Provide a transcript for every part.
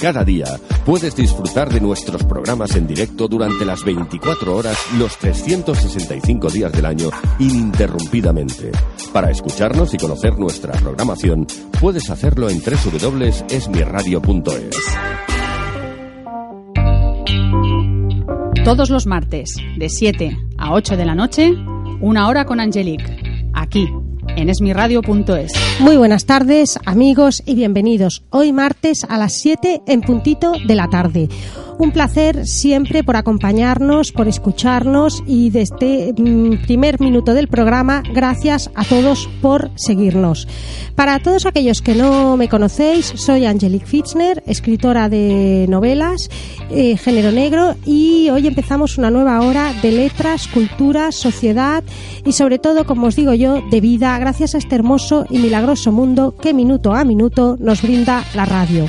Cada día puedes disfrutar de nuestros programas en directo durante las 24 horas, los 365 días del año, ininterrumpidamente. Para escucharnos y conocer nuestra programación, puedes hacerlo en www.esmiradio.es. Todos los martes, de 7 a 8 de la noche, una hora con Angelique, aquí, en esmiradio.es. Muy buenas tardes, amigos, y bienvenidos. Hoy martes a las 7 en puntito de la tarde. Un placer siempre por acompañarnos, por escucharnos y desde mm, primer minuto del programa, gracias a todos por seguirnos. Para todos aquellos que no me conocéis, soy Angelique Fitzner, escritora de novelas, eh, género negro, y hoy empezamos una nueva hora de letras, cultura, sociedad y sobre todo, como os digo yo, de vida, gracias a este hermoso y milagroso mundo que minuto a minuto nos brinda la radio.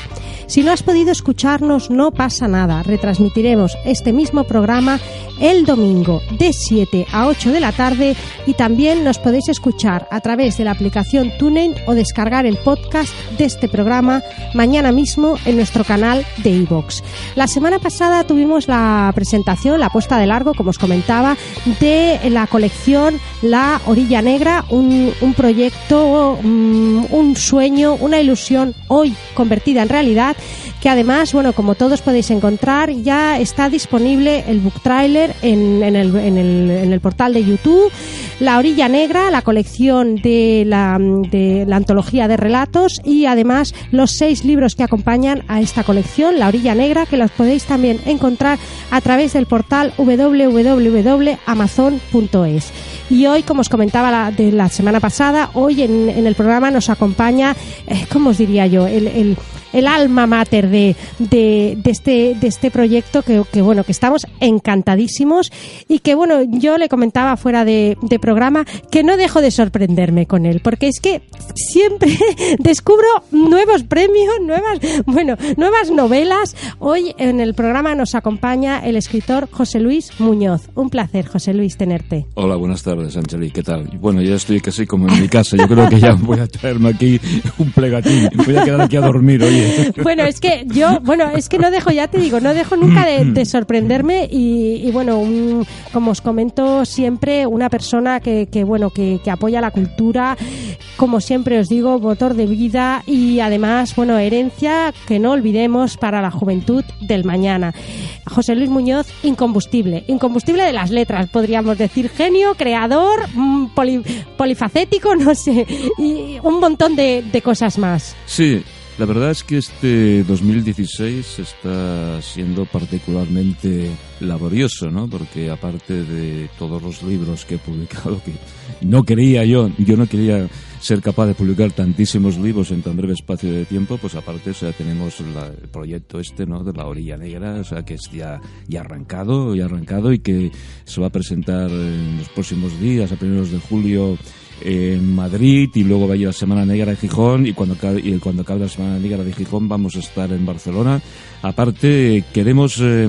Si no has podido escucharnos, no pasa nada. Retransmitiremos este mismo programa el domingo de 7 a 8 de la tarde y también nos podéis escuchar a través de la aplicación TuneIn o descargar el podcast de este programa mañana mismo en nuestro canal de iVoox. La semana pasada tuvimos la presentación, la puesta de largo, como os comentaba, de la colección La Orilla Negra, un, proyecto, um, un sueño, una ilusión hoy convertida en realidad que además, bueno, como todos podéis encontrar, ya está disponible el book trailer en, el, en, el, en el portal de YouTube. La Orilla Negra, la colección de la, de la antología de relatos y además los seis libros que acompañan a esta colección, La Orilla Negra, que los podéis también encontrar a través del portal www.amazon.es. Y hoy, como os comentaba la, de la semana pasada, hoy en, en el programa nos acompaña, eh, ¿cómo os diría yo? el el alma mater de, de, este, de este proyecto que, que, bueno, que estamos encantadísimos y que, bueno, yo le comentaba fuera de, de, programa que no dejo de sorprenderme con él, porque es que siempre descubro nuevos premios, nuevas, bueno, nuevas novelas. Hoy en el programa nos acompaña el escritor José Luis Muñoz. Un placer, José Luis, tenerte. Hola, buenas tardes, Angeli, ¿qué tal? Bueno, ya estoy casi como en mi casa, yo creo que ya voy a traerme aquí un plegatín, voy a quedar aquí a dormir hoy. Bueno, es que yo, bueno, es que no dejo, ya te digo, no dejo nunca de, de sorprenderme y, bueno, un, como os comento siempre, una persona que, que bueno, que, apoya la cultura, como siempre os digo, motor de vida y además, bueno, herencia que no olvidemos para la juventud del mañana. José Luis Muñoz, incombustible, incombustible de las letras, podríamos decir, genio, creador, poli, polifacético, no sé, y un montón de, de cosas más. Sí, la verdad es que este 2016 está siendo particularmente laborioso, ¿no? Porque aparte de todos los libros que he publicado, que no quería yo, yo no quería ser capaz de publicar tantísimos libros en tan breve espacio de tiempo, pues aparte, o sea, tenemos la, el proyecto este, ¿no? De la orilla negra, o sea, que es ya, ya arrancado, ya arrancado y que se va a presentar en los próximos días, a primeros de julio, en Madrid y luego va a ir la Semana Negra de Gijón y cuando, y cuando acabe la Semana Negra de Gijón vamos a estar en Barcelona. Aparte, queremos, eh,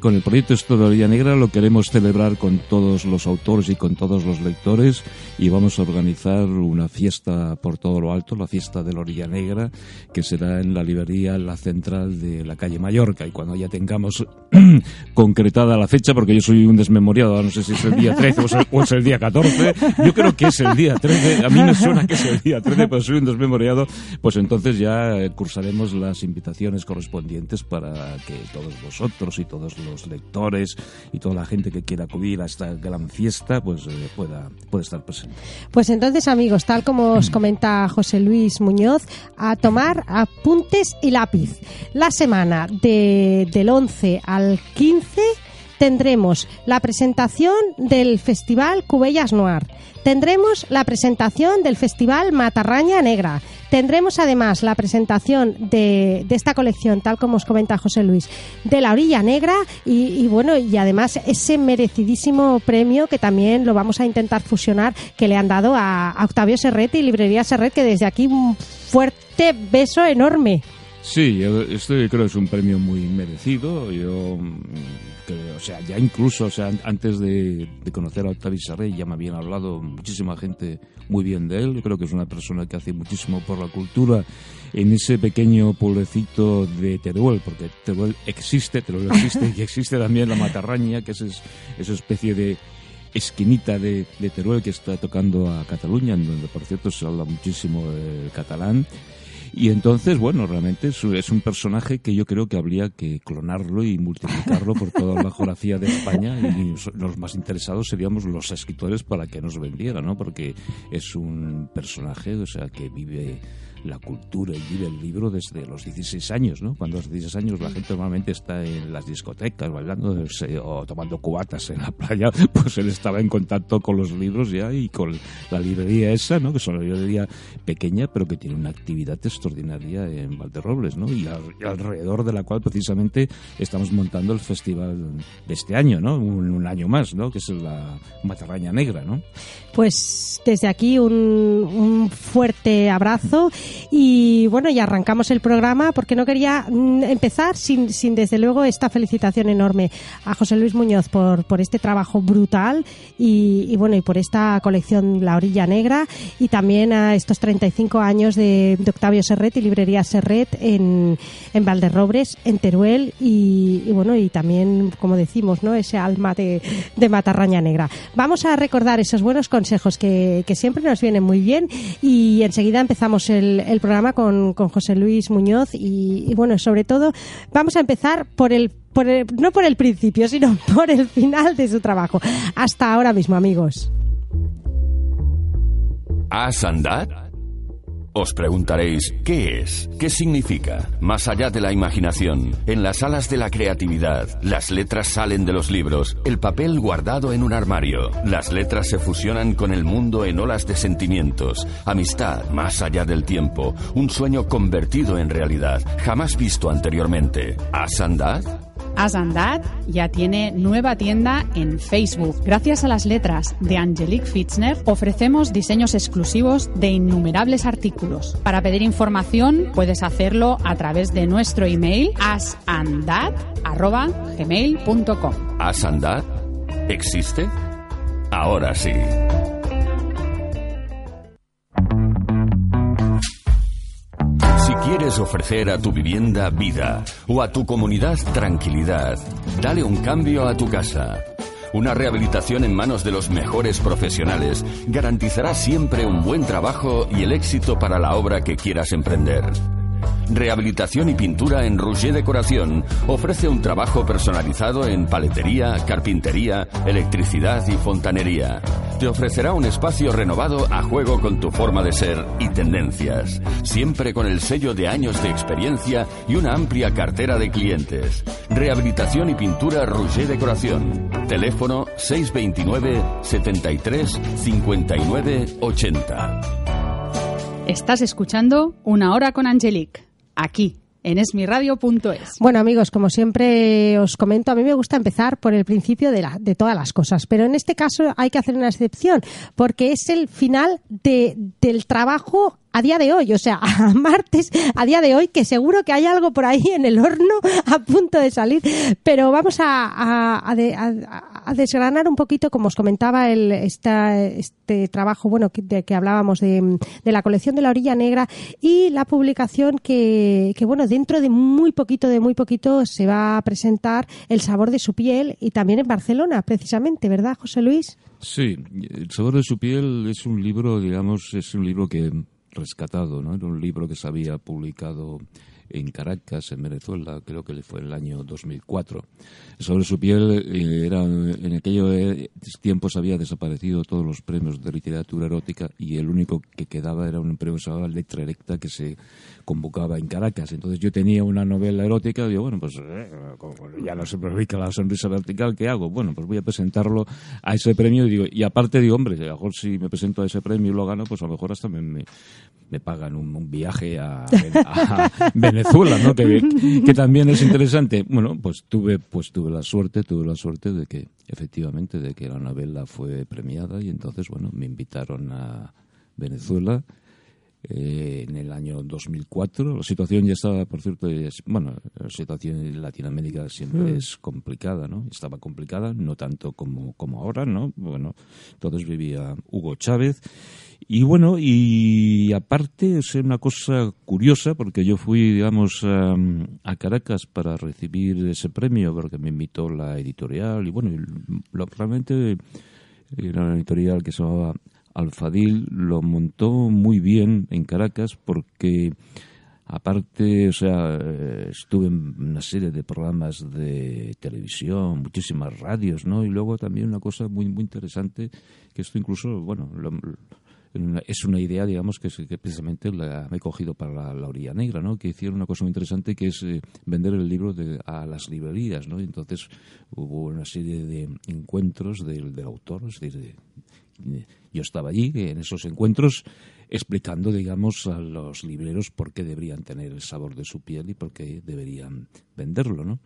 con el proyecto Orilla Negra, lo queremos celebrar con todos los autores y con todos los lectores y vamos a organizar una fiesta por todo lo alto, la fiesta de la Orilla Negra, que será en la librería La Central de la calle Mallorca. Y cuando ya tengamos concretada la fecha, porque yo soy un desmemoriado, no sé si es el día 13 o es el, o es el día 14, yo creo que es el día 13, a mí me suena que es el día 13, pero soy un desmemoriado, pues entonces ya cursaremos las invitaciones correspondientes para que todos vosotros y todos los lectores y toda la gente que quiera acudir a esta gran fiesta, pues eh, pueda, pueda estar presente. Pues entonces, amigos, tal como os comenta José Luis Muñoz, a tomar apuntes y lápiz. La semana de, del 11 al 15 tendremos la presentación del Festival Cubellas Noir, tendremos la presentación del Festival Matarraña Negra, tendremos además la presentación de, esta colección, tal como os comenta José Luis, de la Orilla Negra y, bueno, y además ese merecidísimo premio que también lo vamos a intentar fusionar que le han dado a, Octavio Serret y Librería Serret, que desde aquí un fuerte beso enorme. Sí, esto yo creo que es un premio muy merecido. Yo, mm, o sea, ya incluso, o sea, antes de, conocer a Octavio Sarrey ya me habían hablado muchísima gente muy bien de él. Yo creo que es una persona que hace muchísimo por la cultura en ese pequeño pueblecito de Teruel, porque Teruel existe, Teruel existe y existe también la Matarraña, que es esa especie de esquinita de, de, Teruel que está tocando a Cataluña, en donde por cierto se habla muchísimo el catalán. Y entonces, bueno, realmente es, un personaje que yo creo que habría que clonarlo y multiplicarlo por toda la geografía de España y los más interesados seríamos los escritores para que nos vendiera, ¿no? Porque es un personaje, o sea, que vive la cultura y vive el libro desde los 16 años, ¿no? Cuando a los 16 años la gente normalmente está en las discotecas bailando o tomando cubatas en la playa, pues él estaba en contacto con los libros ya y con la librería esa, ¿no? Que es una librería pequeña pero que tiene una actividad extraordinaria en Valderrobles, ¿no? Y, alrededor de la cual precisamente estamos montando el festival de este año, ¿no? Un, año más, ¿no? Que es la Matarraña Negra, ¿no? Pues desde aquí un, un fuerte abrazo y bueno, ya arrancamos el programa porque no quería mm, empezar sin, sin desde luego esta felicitación enorme a José Luis Muñoz por, por este trabajo brutal y, bueno, y por esta colección La Orilla Negra y también a estos 35 años de, Octavio Serret y Librería Serret en, en Valderrobres, en Teruel y, bueno, y también, como decimos, ¿no? ese alma de, de Matarraña Negra. Vamos a recordar esos buenos consejos que, que siempre nos vienen muy bien y enseguida empezamos el, el, programa con, con, José Luis Muñoz y, bueno, sobre todo vamos a empezar por el, por el, no por el principio, sino por el final de su trabajo. Hasta ahora mismo, amigos. ¿Has? Os preguntaréis, ¿qué es? ¿Qué significa? Más allá de la imaginación, en las alas de la creatividad, las letras salen de los libros, el papel guardado en un armario. Las letras se fusionan con el mundo en olas de sentimientos, amistad más allá del tiempo, un sueño convertido en realidad, jamás visto anteriormente. ¿Has andado? Asandad ya tiene nueva tienda en Facebook. Gracias a las letras de Angelique Fitzner, ofrecemos diseños exclusivos de innumerables artículos. Para pedir información, puedes hacerlo a través de nuestro email asandad.gmail.com. ¿Asandad? ¿Existe? Ahora sí. Quieres ofrecer a tu vivienda vida o a tu comunidad tranquilidad, dale un cambio a tu casa. Una rehabilitación en manos de los mejores profesionales garantizará siempre un buen trabajo y el éxito para la obra que quieras emprender. Rehabilitación y pintura en Rouget Decoración ofrece un trabajo personalizado en paletería, carpintería, electricidad y fontanería. Te ofrecerá un espacio renovado a juego con tu forma de ser y tendencias, siempre con el sello de años de experiencia y una amplia cartera de clientes. Rehabilitación y pintura Rouget Decoración. Teléfono 629 73 59 80. Estás escuchando Una Hora con Angelique, aquí en esmiradio.es. Bueno, amigos, como siempre os comento, a mí me gusta empezar por el principio de, todas las cosas, pero en este caso hay que hacer una excepción, porque es el final de, del trabajo a día de hoy, o sea, a martes, a día de hoy, que seguro que hay algo por ahí en el horno a punto de salir, pero vamos a, a desgranar un poquito, como os comentaba, el, esta, este trabajo, bueno, de que hablábamos de, de, la colección de la orilla negra y la publicación que, que, bueno, dentro de muy poquito, de muy poquito, se va a presentar El sabor de su piel y también en Barcelona, precisamente, ¿verdad, José Luis? Sí, El sabor de su piel es un libro, digamos, es un libro que rescatado, ¿no? Era un libro que se había publicado en Caracas, en Venezuela, creo que fue en el año 2004. Sobre su piel, eh, era, en aquellos eh, tiempos había desaparecido todos los premios de literatura erótica y el único que quedaba era un premio llamaba Letra Erecta que se convocaba en Caracas. Entonces yo tenía una novela erótica y digo, bueno, pues eh, ya no se publica la sonrisa vertical, ¿qué hago? Bueno, pues voy a presentarlo a ese premio y digo, y aparte digo, hombre, a lo mejor si me presento a ese premio y lo gano, pues a lo mejor hasta me, pagan un, viaje a, a Venezuela ¿no? Que, también es interesante. Bueno, pues tuve, pues tuve la suerte, tuve la suerte de que, efectivamente, de que la novela fue premiada y entonces, bueno, me invitaron a Venezuela. Eh, en el año 2004. La situación ya estaba, por cierto, bueno, la situación en Latinoamérica siempre mm. es complicada, ¿no? Estaba complicada, no tanto como, como ahora, ¿no? Bueno, entonces vivía Hugo Chávez y bueno, y aparte es una cosa curiosa, porque yo fui, digamos, a, Caracas para recibir ese premio, porque me invitó la editorial, y bueno, lo, realmente era una editorial que se llamaba Alfadil, lo montó muy bien en Caracas, porque aparte, o sea, estuve en una serie de programas de televisión, muchísimas radios, ¿no? Y luego también una cosa muy, muy interesante, que esto incluso, bueno, lo, es una idea, digamos, que, precisamente la, he cogido para la, orilla negra, ¿no? Que hicieron una cosa muy interesante que es eh, vender el libro a las librerías, ¿no? Y entonces hubo una serie de encuentros del, autor, es decir, yo estaba allí en esos encuentros explicando, digamos, a los libreros por qué deberían tener el sabor de su piel y por qué deberían venderlo, ¿no?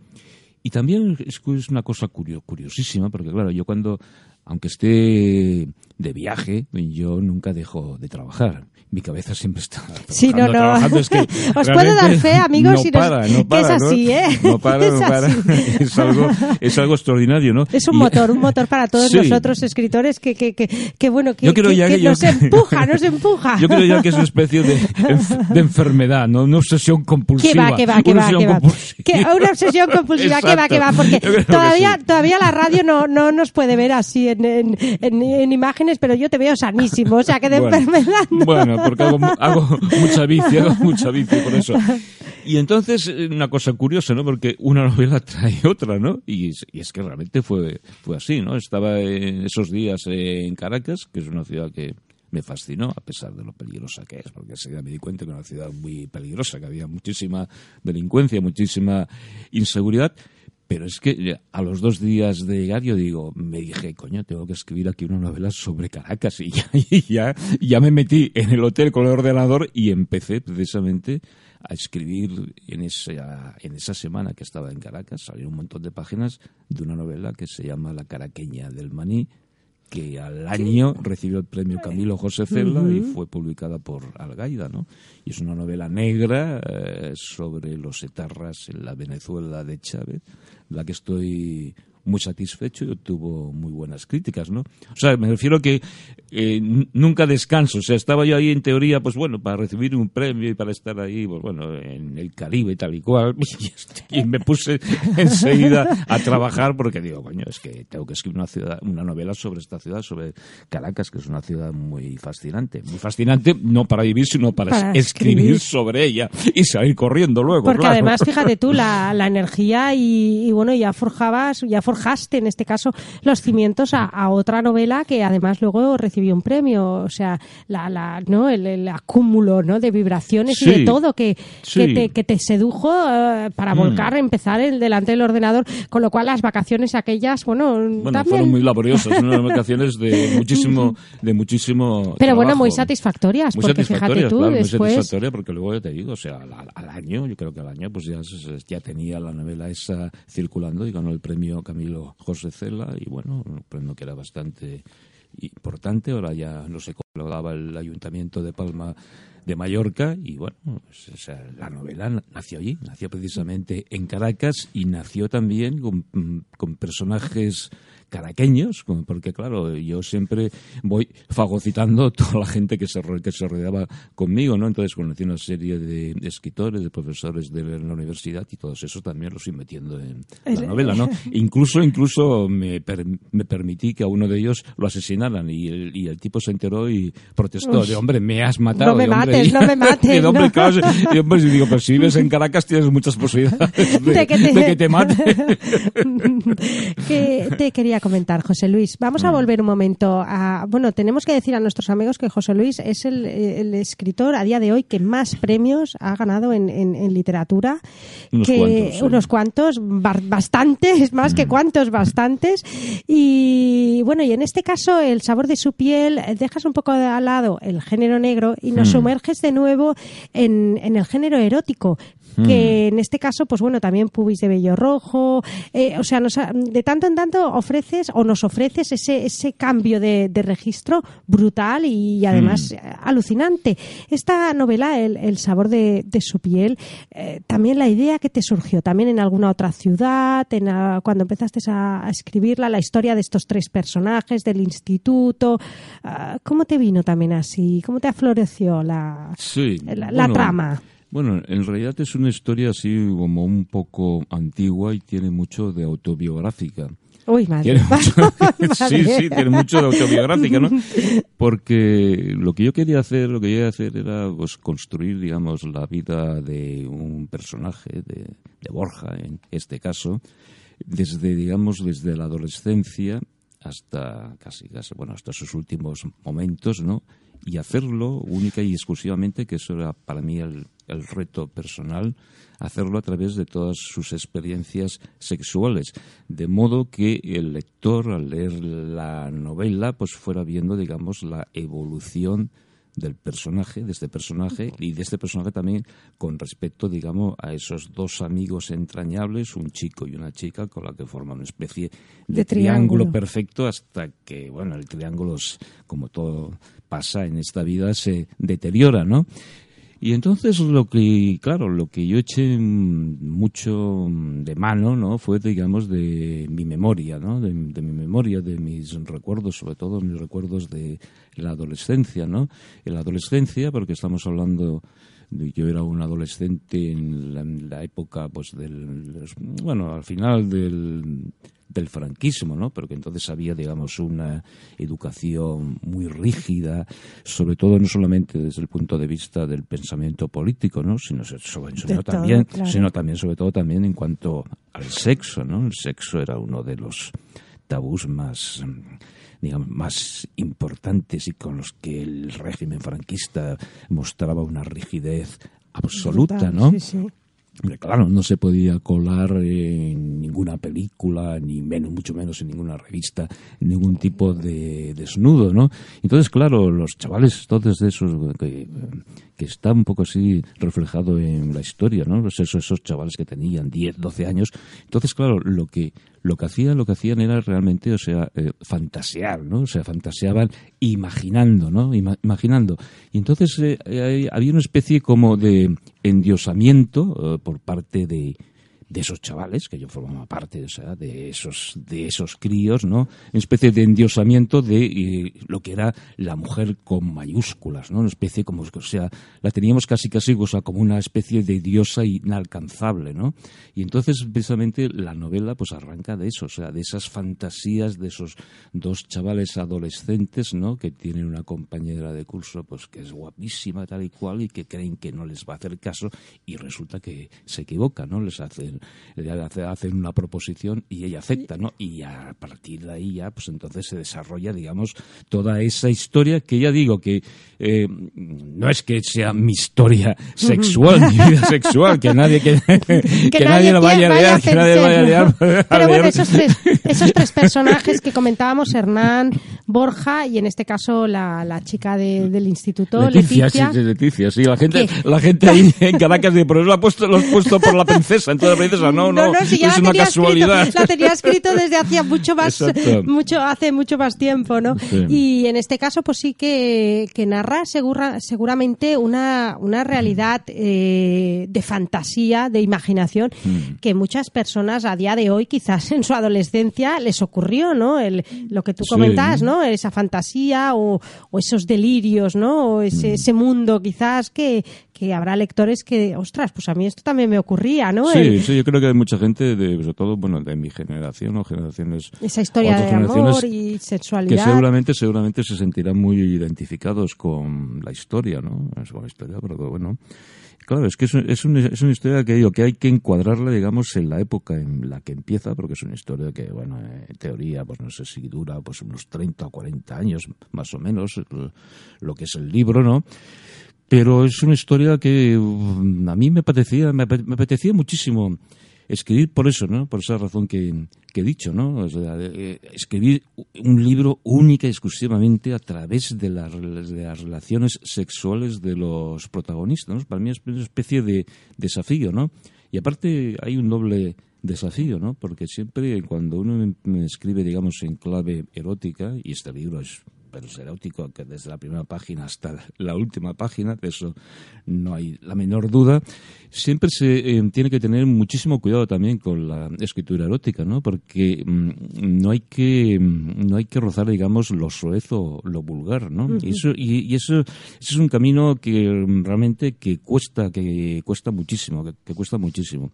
Y también es, una cosa curiosísima, porque claro, yo cuando aunque esté de viaje, yo nunca dejo de trabajar. Mi cabeza siempre está sí, no, no. Es que Os puedo dar fe, amigos, no para, no para, que es así, ¿eh? No para, no para. Es algo, es algo extraordinario, ¿no? Es un motor, un motor para todos nosotros escritores que, que, que, bueno, que, nos empuja, nos empuja. Yo creo ya que es una especie de, de enfermedad, ¿no? Una obsesión compulsiva. Que va, que va, que va, que va. Que, una obsesión compulsiva, que va, que va, porque todavía, todavía la radio no, no nos puede ver así en, en, imágenes, pero yo te veo sanísimo, o sea que de enfermedad. Bueno, porque hago, mucha bici, hago mucha bici por eso. Y entonces, eh, una cosa curiosa, ¿no? Porque una novela trae otra, ¿no? Y, y, es que realmente fue, fue así, ¿no? Estaba en esos días en Caracas, que es una ciudad que me fascinó, a pesar de lo peligrosa que es, porque enseguida me di cuenta que era una ciudad muy peligrosa, que había muchísima delincuencia, muchísima inseguridad. Pero es que a los dos días de llegar yo digo, me dije, coño, tengo que escribir aquí una novela sobre Caracas y ya, ya, me metí en el hotel con el ordenador y empecé precisamente a escribir en esa, en esa semana que estaba en Caracas, salió un montón de páginas de una novela que se llama La caraqueña del maní, que al año recibió el premio Camilo José Cela y fue publicada por Algaida, ¿no? Y es una novela negra eh, sobre los etarras en la Venezuela de Chávez, la que estoy muy satisfecho y obtuvo muy buenas críticas, ¿no? O sea, me refiero que eh, nunca descanso. O sea, estaba yo ahí en teoría, pues bueno, para recibir un premio y para estar ahí, pues bueno, en el Caribe tal y cual. Y, me puse enseguida a trabajar porque digo, coño, es que tengo que escribir una, ciudad, una novela sobre esta ciudad, sobre Caracas, que es una ciudad muy fascinante. Muy fascinante, no para vivir, sino para, escribir. sobre ella y salir corriendo luego. Porque además, fíjate tú, la, la energía y, y, bueno, ya forjabas, ya forjaste en este caso los cimientos a, a otra novela que además luego recibió un premio, o sea, la, la, ¿no? el, acúmulo ¿no? de vibraciones y de todo que, que, te, que, te, sedujo eh, para mm. volcar, empezar el, delante del ordenador, con lo cual las vacaciones aquellas, bueno, bueno fueron muy laboriosas, unas vacaciones de muchísimo, de muchísimo Pero bueno, muy satisfactorias, porque fíjate tú, después... Muy satisfactoria porque luego ya te digo, o sea, al, año, yo creo que al año, pues ya, ya tenía la novela esa circulando y ganó el premio Camilo José Cela y bueno, un que era bastante importante, ahora ya no lo daba el Ayuntamiento de Palma de Mallorca y bueno, pues, la novela nació allí, nació precisamente en Caracas y nació también con, mm, con personajes caraqueños, porque claro, yo siempre voy fagocitando toda la gente que se, que se rodeaba conmigo, ¿no? Entonces conocí una serie de escritores, de profesores de la universidad y todos esos también los fui metiendo en la novela, ¿no? incluso, incluso me, me permití que a uno de ellos lo asesinaran y el, y el tipo se enteró y protestó, de hombre, me has matado. No me mates, no me mates. Y, hombre, y, hombre, y digo, pues si vives en Caracas tienes muchas posibilidades de, que, te... mate. que te quería comentar, José Luis. Vamos a mm. volver un momento a. Bueno, tenemos que decir a nuestros amigos que José Luis es el, escritor a día de hoy que más premios ha ganado en, literatura. Unos que, cuantos. Unos cuantos, bastantes, más que mm. cuantos, bastantes. Y bueno, y en este caso, el sabor de su piel, dejas un poco al lado el género negro y nos mm. sumerges de nuevo en, en el género erótico, que en este caso, pues bueno, también pubis de vello rojo, eh, o sea, de tanto en tanto ofreces o nos ofreces ese, ese cambio de, registro brutal y, además alucinante. Esta novela, El, sabor de, su piel, eh, también la idea que te surgió, también en alguna otra ciudad, en cuando empezaste a, escribirla, la historia de estos tres personajes, del instituto, ah, ¿cómo te vino también así? ¿Cómo te afloreció la, la trama? Bueno, en realidad es una historia así como un poco antigua y tiene mucho de autobiográfica. Uy, madre. sí, sí, tiene mucho de autobiográfica, ¿no? Porque lo que yo quería hacer, lo que yo quería hacer era pues, construir, digamos, la vida de un personaje, de, de Borja en este caso, desde, digamos, desde la adolescencia hasta casi, casi, bueno, hasta sus últimos momentos, ¿no? Y hacerlo única y exclusivamente, que eso era para mí el, el reto personal, hacerlo a través de todas sus experiencias sexuales, de modo que el lector al leer la novela pues fuera viendo, digamos, la evolución del personaje, de este personaje y de este personaje también con respecto, digamos, a esos dos amigos entrañables, un chico y una chica, con la que forman una especie de, triángulo. perfecto hasta que, bueno, el triángulo, como todo pasa en esta vida, se deteriora, ¿no? Y entonces lo que, claro, lo que yo eché mucho de mano, ¿no? Fue, digamos, de mi memoria, ¿no? De, mi memoria, de mis recuerdos, sobre todo mis recuerdos de la adolescencia, ¿no? En la adolescencia, porque estamos hablando yo era un adolescente en la, época pues del bueno al final del del franquismo, ¿no? Pero que entonces había, digamos, una educación muy rígida, sobre todo no solamente desde el punto de vista del pensamiento político, ¿no? Sino, también, sino también, sobre todo también en cuanto al sexo, ¿no? El sexo era uno de los tabús más digamos, más importantes y con los que el régimen franquista mostraba una rigidez absoluta, ¿no? Claro, no se podía colar en ninguna película, ni menos, mucho menos en ninguna revista, ningún tipo de desnudo, ¿no? Entonces, claro, los chavales, todos esos que, que está un poco así reflejado en la historia, ¿no? Esos, esos chavales que tenían 10, 12 años. Entonces, claro, lo que lo que hacían, lo que hacían era realmente, o sea, eh, fantasear, ¿no? O sea, fantaseaban imaginando, ¿no? imaginando. Y entonces eh, había una especie como de endiosamiento eh, por parte de, de esos chavales, que yo formaba parte, o sea, de esos, de esos críos, ¿no? Una especie de endiosamiento de eh, lo que era la mujer con mayúsculas, ¿no? Una especie como, o sea, la teníamos casi casi, o sea, como una especie de diosa inalcanzable, ¿no? Y entonces, precisamente, la novela, pues arranca de eso, o sea, de esas fantasías de esos dos chavales adolescentes, ¿no? Que tienen una compañera de curso, pues que es guapísima, tal y cual, y que creen que no les va a hacer caso, y resulta que se equivoca, ¿no? Les hacen hacen una proposición y ella acepta, ¿no? Y a partir de ahí ya, pues entonces se desarrolla, digamos, toda esa historia que ya digo que eh, no es que sea mi historia sexual, mi vida sexual, que nadie que, que, nadie, lo vaya a leer, que nadie vaya a leer. Pero bueno, esos tres, esos tres personajes que comentábamos, Hernán, Borja y en este caso la, la chica de- del instituto, Leticia, Leticia. sí, Leticia, sí, la gente, ¿Qué? la gente ahí en Caracas dice, pero eso lo has puesto, lo has puesto por la princesa, entonces la princesa, no, no, si ya es la una tenía casualidad. Escrito, la tenía escrito desde hacía mucho más, Exacto. mucho, hace mucho más tiempo, ¿no? Sí. Y en este caso, pues sí que, que narra segura- seguramente una, una realidad eh, de fantasía, de imaginación, Mm. que muchas personas a día de hoy, quizás en su adolescencia, les ocurrió, ¿no? El, lo que tú Sí. comentas, ¿no? Esa fantasía o, o esos delirios, ¿no? O ese, Mm. ese mundo quizás que, que habrá lectores que, ostras, pues a mí esto también me ocurría, ¿no? Sí, El- sí, yo creo que hay mucha gente, de, sobre todo, bueno, de mi generación o generaciones esa historia de amor y que sexualidad. seguramente, seguramente se sentirán muy identificados con la historia, ¿no? Es la historia, pero bueno. Claro, es que es, es, una, es una historia que digo que hay que encuadrarla, digamos, en la época en la que empieza, porque es una historia que, bueno, en teoría, pues no sé si dura pues unos 30 o 40 años, más o menos, lo que es el libro, ¿no? Pero es una historia que um, a mí me parecía, me, ape- me apetecía muchísimo escribir por eso, ¿no? Por esa razón que, he dicho, ¿no? Eh, escribir un libro única y exclusivamente a través de las, relaciones sexuales de los protagonistas, ¿no? Para mí es una especie de desafío, ¿no? Y aparte hay un doble desafío, ¿no? Porque siempre cuando uno me- me escribe, digamos, en clave erótica, y este libro es pero es erótico que desde la primera página hasta la última página, de eso no hay la menor duda, siempre se eh, tiene que tener muchísimo cuidado también con la escritura erótica, ¿no? Porque mm, no hay que mm, no hay que rozar, digamos, lo soez o lo vulgar, ¿no? Y eso y, y eso, eso es un camino que mm, realmente que cuesta que cuesta muchísimo, que, que cuesta muchísimo.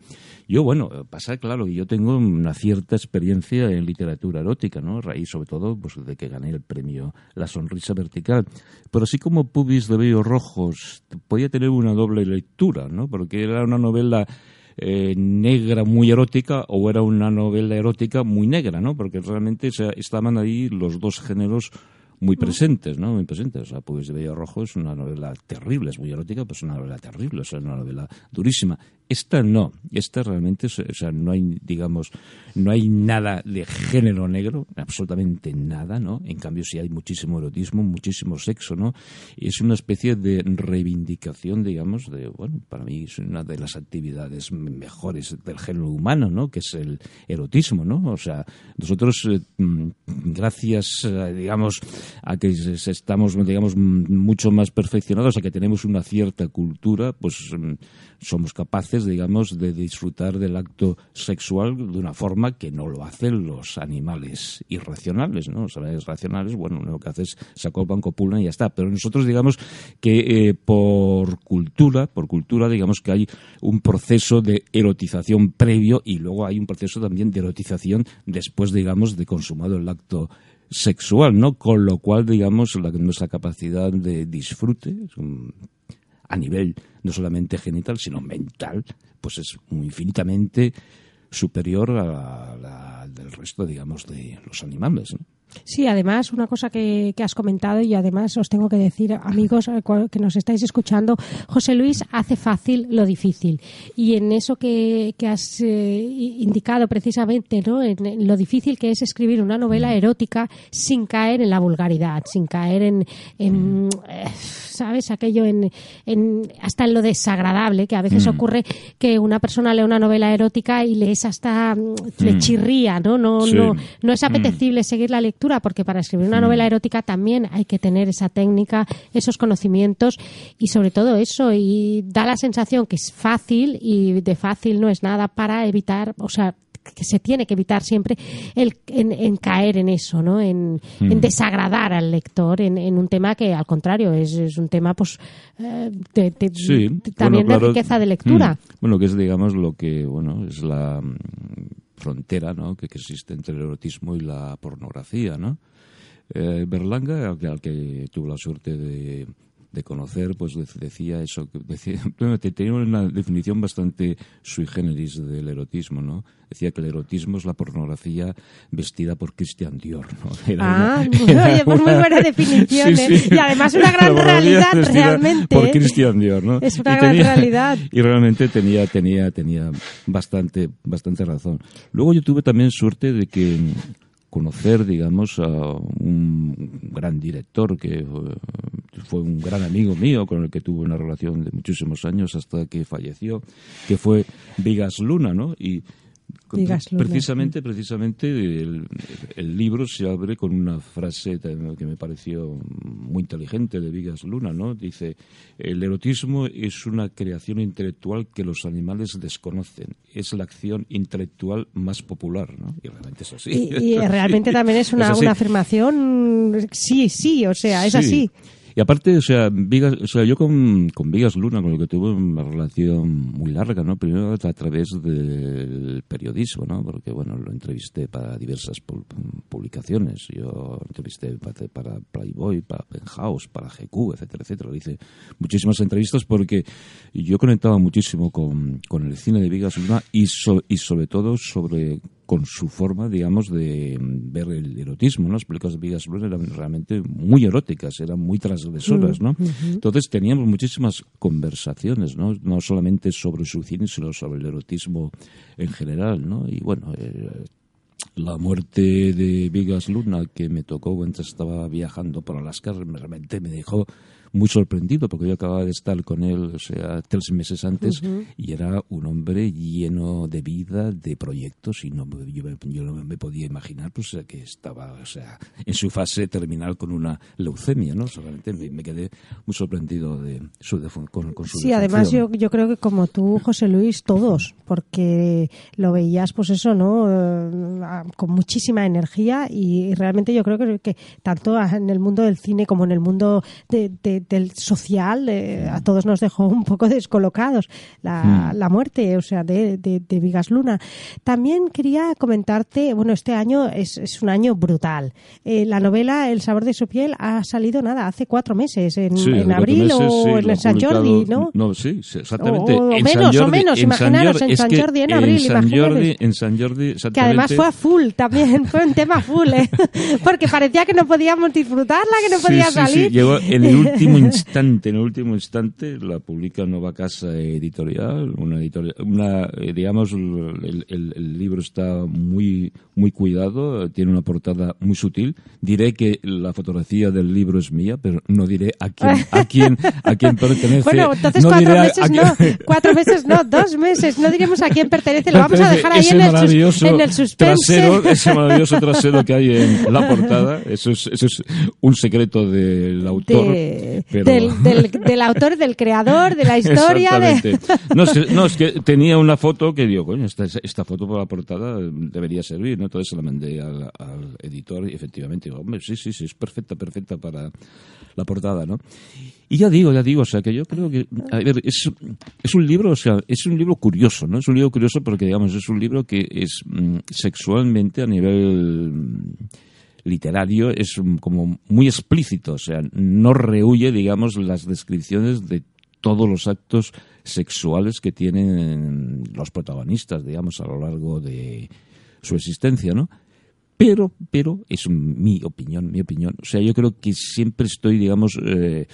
Yo bueno, pasa claro que yo tengo una cierta experiencia en literatura erótica, ¿no? A Raíz sobre todo pues de que gané el premio La sonrisa vertical, pero así como Pubis de Bellos Rojos podía tener una doble lectura, ¿no? Porque era una novela eh, negra muy erótica o era una novela erótica muy negra, ¿no? Porque realmente se- estaban ahí los dos géneros muy presentes, ¿no? Muy presentes. O sea, Pubis de Bello Rojo es una novela terrible, es muy erótica, pero es una novela terrible, es una novela durísima. Esta no, esta realmente, o sea, no hay, digamos, no hay nada de género negro, absolutamente nada, ¿no? En cambio sí hay muchísimo erotismo, muchísimo sexo, ¿no? Es una especie de reivindicación, digamos, de, bueno, para mí es una de las actividades mejores del género humano, ¿no? Que es el erotismo, ¿no? O sea, nosotros, eh, mm, gracias, eh, digamos, a que estamos, digamos, mucho más perfeccionados, a que tenemos una cierta cultura, pues somos capaces, digamos, de disfrutar del acto sexual de una forma que no lo hacen los animales irracionales, ¿no? Los animales racionales, bueno, lo que hacen es se acoplan, copulan y ya está. Pero nosotros, digamos, que eh, por cultura, por cultura, digamos que hay un proceso de erotización previo y luego hay un proceso también de erotización después, digamos, de consumado el acto sexual, ¿no? Con lo cual, digamos, la, nuestra capacidad de disfrute a nivel no solamente genital, sino mental, pues es infinitamente superior a la del resto, digamos, de los animales. ¿no? Sí, además, una cosa que, que has comentado y además os tengo que decir, amigos eh, que nos estáis escuchando, José Luis hace fácil lo difícil. Y en eso que, que has eh, indicado precisamente, ¿no? En, en lo difícil que es escribir una novela erótica sin caer en la vulgaridad, sin caer en, en, eh, ¿sabes? Aquello en, en- hasta en lo desagradable, que a veces ocurre que una persona lee una novela erótica y le es hasta, mm, le chirría, ¿no? No, Sí. no, no es apetecible seguir la lectura porque para escribir una novela erótica también hay que tener esa técnica, esos conocimientos y sobre todo eso y da la sensación que es fácil y de fácil no es nada para evitar, o sea, que se tiene que evitar siempre el, en, en caer en eso, ¿no? En, en desagradar al lector en, en un tema que al contrario es, es un tema pues eh, de- de- Sí, de- también bueno, de riqueza de lectura. Mm. Bueno, que es, digamos, lo que, bueno, es la mm, frontera, ¿no? Que, que existe entre el erotismo y la pornografía, ¿no? Eh, Berlanga, al que, al que tuve la suerte de, de conocer, pues dec- decía eso, que decía, bueno, tenía una definición bastante sui generis del erotismo, ¿no? Decía que el erotismo es la pornografía vestida por Christian Dior, ¿no? Era Ah, una- era oye, pues muy buena definición, Sí, ¿eh? sí. Y además una gran realidad, realmente, Por ¿eh? Christian Dior, ¿no? Es una Y gran realidad. Y realmente tenía, tenía, tenía bastante, bastante razón. Luego yo tuve también suerte de que conocer, digamos, a un gran director que fue un gran amigo mío con el que tuve una relación de muchísimos años hasta que falleció, que fue Vigas Luna, ¿no? Y Precisamente, precisamente el, libro se abre con una frase que me pareció muy inteligente de Vigas Luna, ¿no? Dice, el erotismo es una creación intelectual que los animales desconocen. Es la acción intelectual más popular, ¿no? Y realmente es así. Y, realmente también es una, una, afirmación, sí, sí, o sea, es así. Y aparte, o sea, Vigas, o sea yo con, con Vigas Luna, con lo que tuve una relación muy larga, ¿no? Primero a través del periodismo, ¿no? Porque, bueno, lo entrevisté para diversas publicaciones. Yo entrevisté para, Playboy, para Penthouse, para GQ, etcétera, etcétera. hice muchísimas entrevistas porque yo conectaba muchísimo con, con el cine de Vigas Luna y, y sobre todo sobre con su forma, digamos, de ver el erotismo, ¿no? Las películas de Vigas Blues eran realmente muy eróticas, eran muy transgresoras, ¿no? Mm, Entonces teníamos muchísimas conversaciones, ¿no? No solamente sobre su cine, sino sobre el erotismo en general, ¿no? Y bueno, eh, la muerte de Vigas Luna que me tocó mientras estaba viajando por Alaska realmente me dejó muy sorprendido porque yo acababa de estar con él, o sea, tres meses antes y era un hombre lleno de vida, de proyectos y no yo, no me podía imaginar pues que estaba, o sea, en su fase terminal con una leucemia, ¿no? Solamente me, quedé muy sorprendido de su con, con, su Sí, además yo, yo creo que como tú, José Luis, todos, porque lo veías pues eso, ¿no? Eh, con muchísima energía y, realmente yo creo que, que tanto en el mundo del cine como en el mundo de del social eh, a todos nos dejó un poco descolocados la, hmm. muerte, o sea, de, de, Vigas Luna. También quería comentarte, bueno, este año es, es un año brutal. Eh, la novela El sabor de su piel ha salido, nada, hace cuatro meses, en, abril o en San Jordi, ¿no? No, sí, exactamente. O, menos, o menos, imaginaros, en San Jordi, en abril, en San Jordi, en San Jordi, Que además fue a full también, fue un tema full, ¿eh? porque parecía que no podíamos disfrutarla, que no podía salir. llegó en el último instante, en el último instante, la publica Nueva Casa Editorial, una editorial, una, eh, digamos, el, el, libro está muy, muy cuidado, tiene una portada muy sutil. Diré que la fotografía del libro es mía, pero no diré a quién, a quién, a quién pertenece. Bueno, entonces cuatro meses no, cuatro meses no, dos meses, no diremos a quién pertenece, lo vamos a dejar ahí en el, en el suspense. Trasero, ese maravilloso trasero que hay en la portada, eso es, eso es un secreto del autor del, del, del, autor, del creador, de la historia. De... No, es, no, es que tenía una foto que digo, coño, esta, esta foto para la portada debería servir, ¿no? Entonces se la mandé al, al editor y efectivamente digo, hombre, sí, sí, sí, es perfecta, perfecta para la portada, ¿no? Y ya digo, ya digo, o sea, que yo creo que, a ver, es, es un libro, o sea, es un libro curioso, ¿no? Es un libro curioso porque, digamos, es un libro que es mm, sexualmente a nivel literario es como muy explícito, o sea, no rehuye, digamos, las descripciones de todos los actos sexuales que tienen los protagonistas, digamos, a lo largo de su existencia, ¿no? Pero, pero, es mi opinión, mi opinión. O sea, yo creo que siempre estoy, digamos, eh,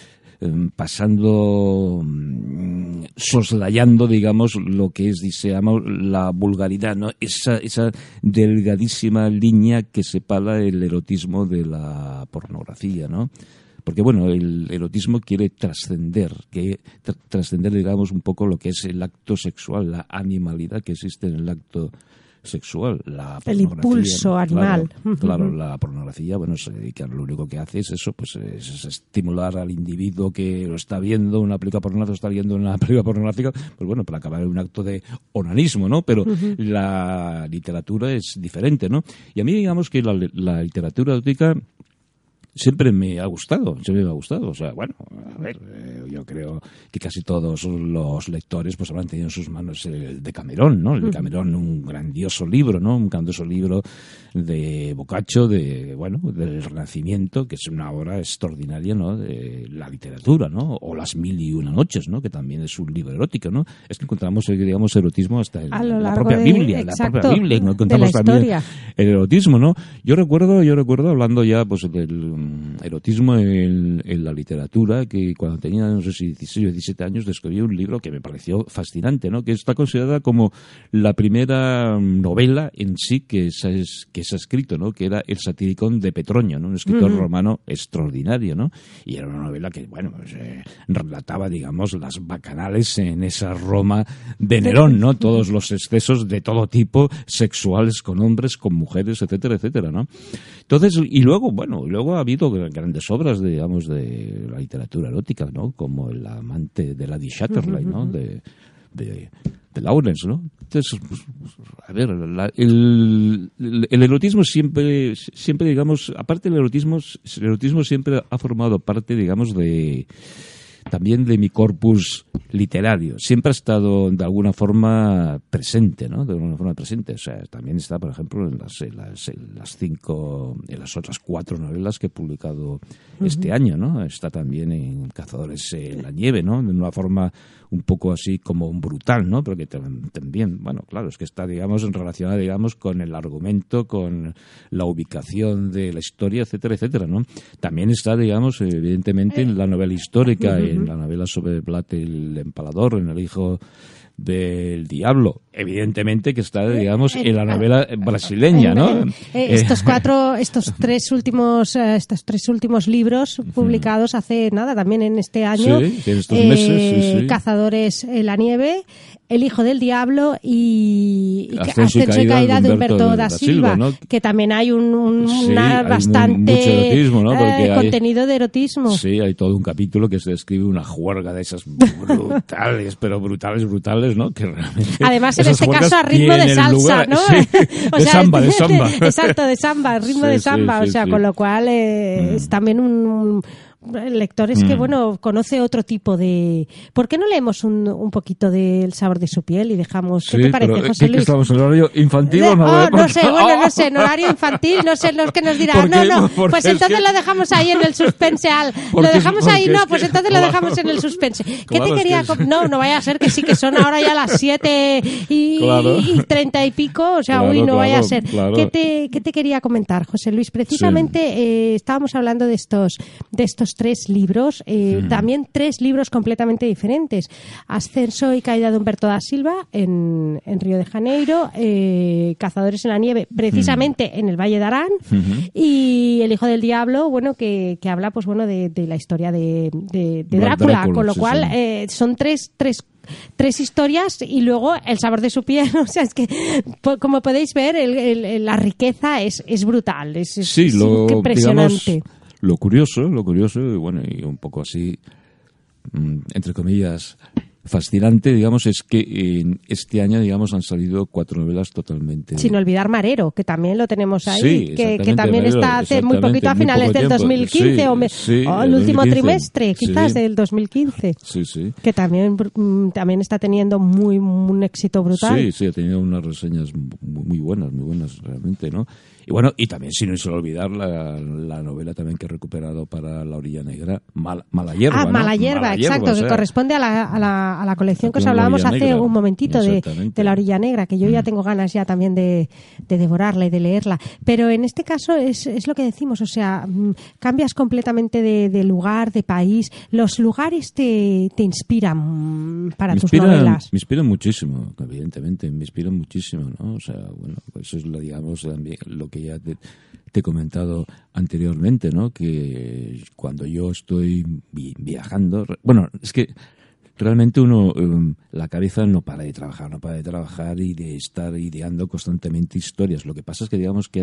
pasando, mm, soslayando, digamos, lo que es, digamos, la vulgaridad, ¿no? Esa, esa delgadísima línea que separa el erotismo de la pornografía, ¿no? Porque, bueno, el erotismo quiere trascender, que trascender, digamos, un poco lo que es el acto sexual, la animalidad que existe en el acto sexual. La el impulso animal. Claro, la pornografía, bueno, se dedica, lo único que hace es eso, pues es, estimular al individuo que lo está viendo, una película pornográfica, está viendo una película pornográfica, pues bueno, para acabar en un acto de onanismo, ¿no? Pero la literatura es diferente, ¿no? Y a mí, digamos que la, la literatura erótica siempre me ha gustado, siempre me ha gustado. O sea, bueno, a ver, eh, yo creo que casi todos los lectores pues habrán tenido en sus manos el de Camerón, ¿no? El de Camerón, un grandioso libro, ¿no? Un grandioso libro de Boccaccio, de, bueno, del Renacimiento, que es una obra extraordinaria, ¿no? De la literatura, ¿no? O Las Mil y Una Noches, ¿no? Que también es un libro erótico, ¿no? Es que encontramos, eh, digamos, erotismo hasta en la propia Biblia, en la propia Biblia, encontramos también el erotismo, ¿no? Yo recuerdo, yo recuerdo hablando ya, pues, del erotismo en, la literatura, que cuando tenía, no sé si 16 o 17 años, descubrí un libro que me pareció fascinante, ¿no? que está considerada como la primera novela en sí que se, que se ha escrito, ¿no? que era El satiricón de Petronio, ¿no? un escritor romano extraordinario, ¿no? y era una novela que, bueno, pues, eh, relataba, digamos, las bacanales en esa Roma de Nerón, ¿no? todos los excesos de todo tipo, sexuales con hombres, con mujeres, etcétera, etcétera. ¿no? Entonces, y luego, bueno, luego ha habido grandes obras, digamos, de la literatura erótica, ¿no? Como El amante de Lady Chatterley, ¿no? De, de, Lawrence, ¿no? Entonces, pues, a ver, el, el, erotismo siempre, siempre, digamos, aparte del erotismo, el erotismo siempre ha formado parte, digamos, de también de mi corpus literario. Siempre ha estado de alguna forma presente, ¿no? De alguna forma presente. O sea, también está, por ejemplo, en las, las, cinco, en las otras cuatro novelas que he publicado este año, ¿no? Está también en Cazadores en la nieve, ¿no? De una forma un poco así como brutal, ¿no? Pero que también, bueno, claro, es que está, digamos, relacionada, digamos, con el argumento, con la ubicación de la historia, etcétera, etcétera, ¿no? También está, digamos, evidentemente en la novela histórica, en la novela sobre Blat el Empalador, en El hijo del diablo. Evidentemente que está, digamos, en la novela brasileña, ¿no? Eh, estos cuatro, estos tres últimos, eh, estos tres últimos libros publicados hace nada, también en este año. Sí, estos meses, eh, Cazadores en la nieve el Hijo del Diablo y, Ascenso y Caída, de Humberto, da Silva, que también hay un, bastante contenido de erotismo. Sí, hay todo un capítulo que se describe una juerga de esas brutales, pero brutales, brutales, ¿no? Que Además, en este caso, a ritmo de salsa, ¿no? de samba, de samba. exacto, de samba, ritmo de samba, o sea, con lo cual eh, es también un lectores que, mm. bueno, conoce otro tipo de... ¿Por qué no leemos un, un poquito del sabor de su piel y dejamos... ¿Qué te parece, José Luis? estamos en horario infantil no? Oh, no sé, bueno, no sé, en horario infantil, no sé los que nos dirán. No, no, pues entonces lo dejamos ahí en el suspense, Al. Lo dejamos ahí, no, pues entonces lo dejamos en el suspense. ¿Qué te quería...? No, no vaya a ser que sí, que son ahora ya las siete y, treinta y pico, o sea, uy, no vaya a ser. ¿Qué te, ¿Qué te quería comentar, José Luis? Precisamente eh, estábamos hablando de estos, de estos tres libros, eh, también tres libros completamente diferentes. Ascenso y caída de Humberto da Silva en, Río de Janeiro, eh, Cazadores en la nieve, precisamente en el Valle de Arán, y El hijo del diablo, bueno, que, habla pues bueno de, la historia de, Drácula, con lo cual eh, son tres, tres tres historias y luego el sabor de su piel. O sea, es que, como podéis ver, la riqueza es, es brutal, es, impresionante lo curioso, lo curioso, y bueno, y un poco así, mm, entre comillas, fascinante, digamos, es que en este año, digamos, han salido cuatro novelas totalmente... Sin olvidar Marero, que también lo tenemos ahí, que, también está hace muy poquito a finales del 2015 o, el último trimestre, quizás, del 2015. Sí, sí. Que también, mm, también está teniendo muy un éxito brutal. Sí, sí, ha tenido unas reseñas muy buenas, muy buenas realmente, ¿no? Y bueno, y también sin solo olvidar la, la, novela también que he recuperado para La Orilla Negra, Mala Hierba. Ah, Mala Hierba, exacto, que corresponde a la, a la, a la colección que os hablábamos hace un momentito de, de, La Orilla Negra, que yo ya mm. tengo ganas ya también de, de, devorarla y de leerla. Pero en este caso es, es lo que decimos, o sea, mm, cambias completamente de, de lugar, de país. Los lugares te, te inspiran para tus novelas. Me inspiran muchísimo, evidentemente, me inspiran muchísimo, ¿no? O sea, bueno, eso es lo, digamos, lo que ya te, he comentado anteriormente, ¿no? Que cuando yo estoy viajando, bueno, es que realmente uno, em, la cabeza no para de trabajar, no para de trabajar y de estar ideando constantemente historias. Lo que pasa es que digamos que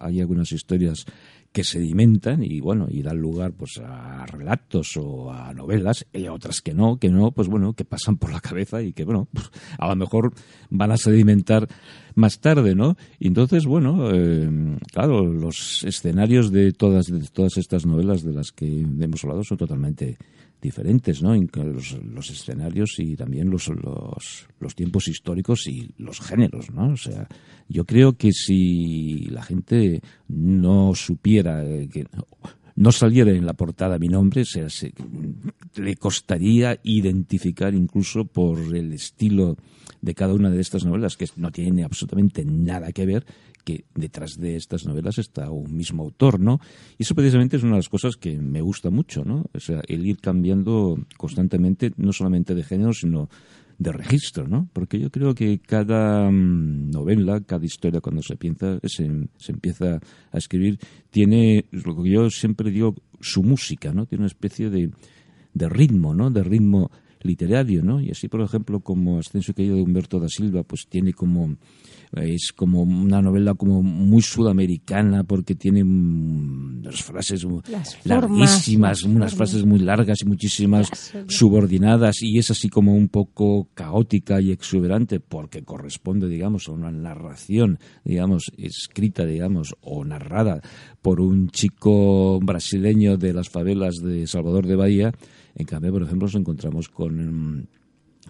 hay, algunas historias que sedimentan y bueno, y dan lugar pues a relatos o a novelas, y otras que no, que no, pues bueno, que pasan por la cabeza y que bueno, pues, a lo mejor van a sedimentar más tarde, ¿no? Y entonces, bueno, em, claro, los escenarios de todas, de todas estas novelas de las que hemos hablado son totalmente diferentes, ¿no? Los, los escenarios y también los, los, los, tiempos históricos y los géneros, ¿no? O sea, yo creo que si la gente no supiera eh, que no saliera en la portada mi nombre, se, le costaría identificar incluso por el estilo de cada una de estas novelas, que no tiene absolutamente nada que ver, que detrás de estas novelas está un mismo autor, ¿no? Y eso precisamente es una de las cosas que me gusta mucho, ¿no? O sea, el ir cambiando constantemente, no solamente de género, sino de registro, ¿no? Porque yo creo que cada mm, novela, cada historia cuando se, piensa, se, empieza a escribir, tiene, lo que yo siempre digo, su música, ¿no? Tiene una especie de, de ritmo, ¿no? De ritmo literario, ¿no? Y así, por ejemplo, como Ascenso y Caída de Humberto da Silva, pues tiene como es como una novela como muy sudamericana porque tiene unas frases larguísimas, unas frases muy largas y muchísimas subordinadas y es así como un poco caótica y exuberante porque corresponde, digamos, a una narración, digamos, escrita, digamos, o narrada por un chico brasileño de las favelas de Salvador de Bahía. En cambio, por ejemplo, nos encontramos con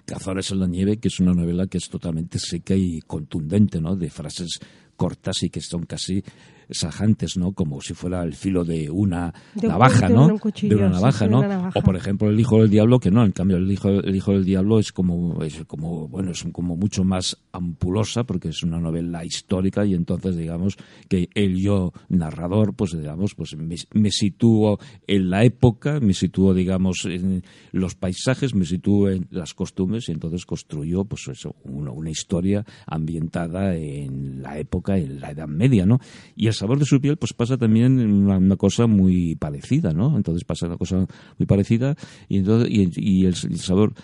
Cazadores en la nieve, que es una novela que es totalmente seca y contundente, ¿no? De frases cortas y que son casi sajantes, ¿no? Como si fuera el filo de una navaja, ¿no? de una navaja, ¿no? O por ejemplo el hijo del diablo, que no, en cambio el hijo, el hijo del diablo es como, es como, bueno, es como mucho más ampulosa porque es una novela histórica y entonces digamos que el yo narrador, pues digamos, pues me, me sitúo en la época, me sitúo digamos en los paisajes, me sitúo en las costumbres y entonces construyo pues eso, una, una historia ambientada en la época, en la Edad Media, ¿no? Y sabor de su piel, pues pasa también una, cosa muy parecida, ¿no? Entonces pasa una cosa muy parecida y, entonces, y, el, sabor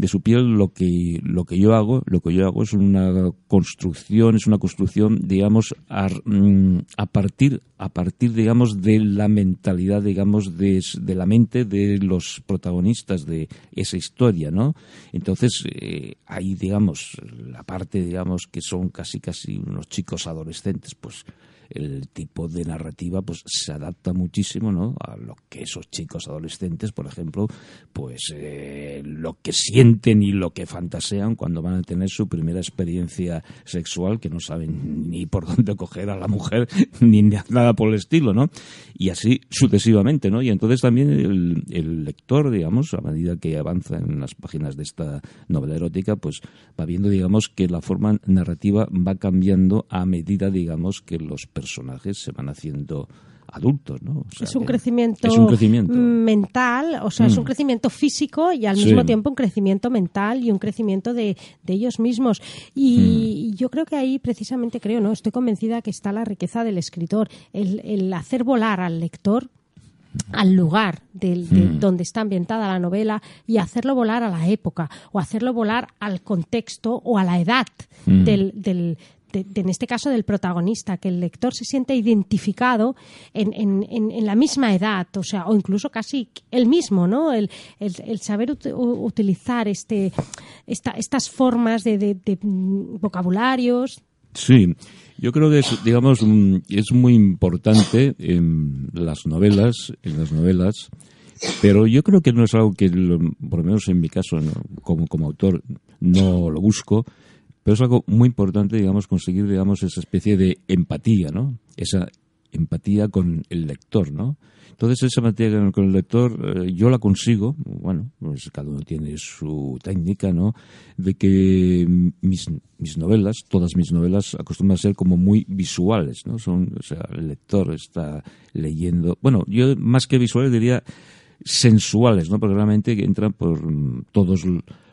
de su piel lo que lo que yo hago lo que yo hago es una construcción es una construcción digamos a, mm, a partir a partir digamos de la mentalidad digamos de, de, la mente de los protagonistas de esa historia no entonces eh, ahí digamos la parte digamos que son casi casi unos chicos adolescentes pues el tipo de narrativa pues se adapta muchísimo ¿no? a lo que esos chicos adolescentes, por ejemplo, pues eh, lo que sienten y lo que fantasean cuando van a tener su primera experiencia sexual, que no saben ni por dónde coger a la mujer ni nada por el estilo, ¿no? Y así sucesivamente, ¿no? Y entonces también el, el lector, digamos, a medida que avanza en las páginas de esta novela erótica, pues va viendo, digamos, que la forma narrativa va cambiando a medida, digamos, que los personajes se van haciendo adultos, ¿no? es, un crecimiento mental, o sea, es un mm. crecimiento físico y al mismo tiempo un crecimiento mental y un crecimiento de, ellos mismos. Y, mm. yo creo que ahí precisamente creo, ¿no? Estoy convencida que está la riqueza del escritor, el, hacer volar al lector al lugar de mm. donde está ambientada la novela y hacerlo volar a la época o hacerlo volar al contexto o a la edad del, en este caso del protagonista, que el lector se siente identificado en, la misma edad, o sea, o incluso casi el mismo, ¿no? El, saber utilizar este, estas formas de, vocabularios. Sí, yo creo que es, digamos, es muy importante en las novelas, en las novelas, pero yo creo que no es algo que, por lo menos en mi caso, como, como autor, no lo busco, pero es algo muy importante, digamos, conseguir, digamos, esa especie de empatía, ¿no? Esa empatía con el lector, ¿no? Entonces esa empatía con el lector eh, yo la consigo, bueno, pues cada uno tiene su técnica, ¿no? De que mis, mis novelas, todas mis novelas acostumbran a ser como muy visuales, ¿no? Son, o sea, el lector está leyendo, bueno, yo más que visuales diría sensuales, ¿no? Porque realmente entran por todos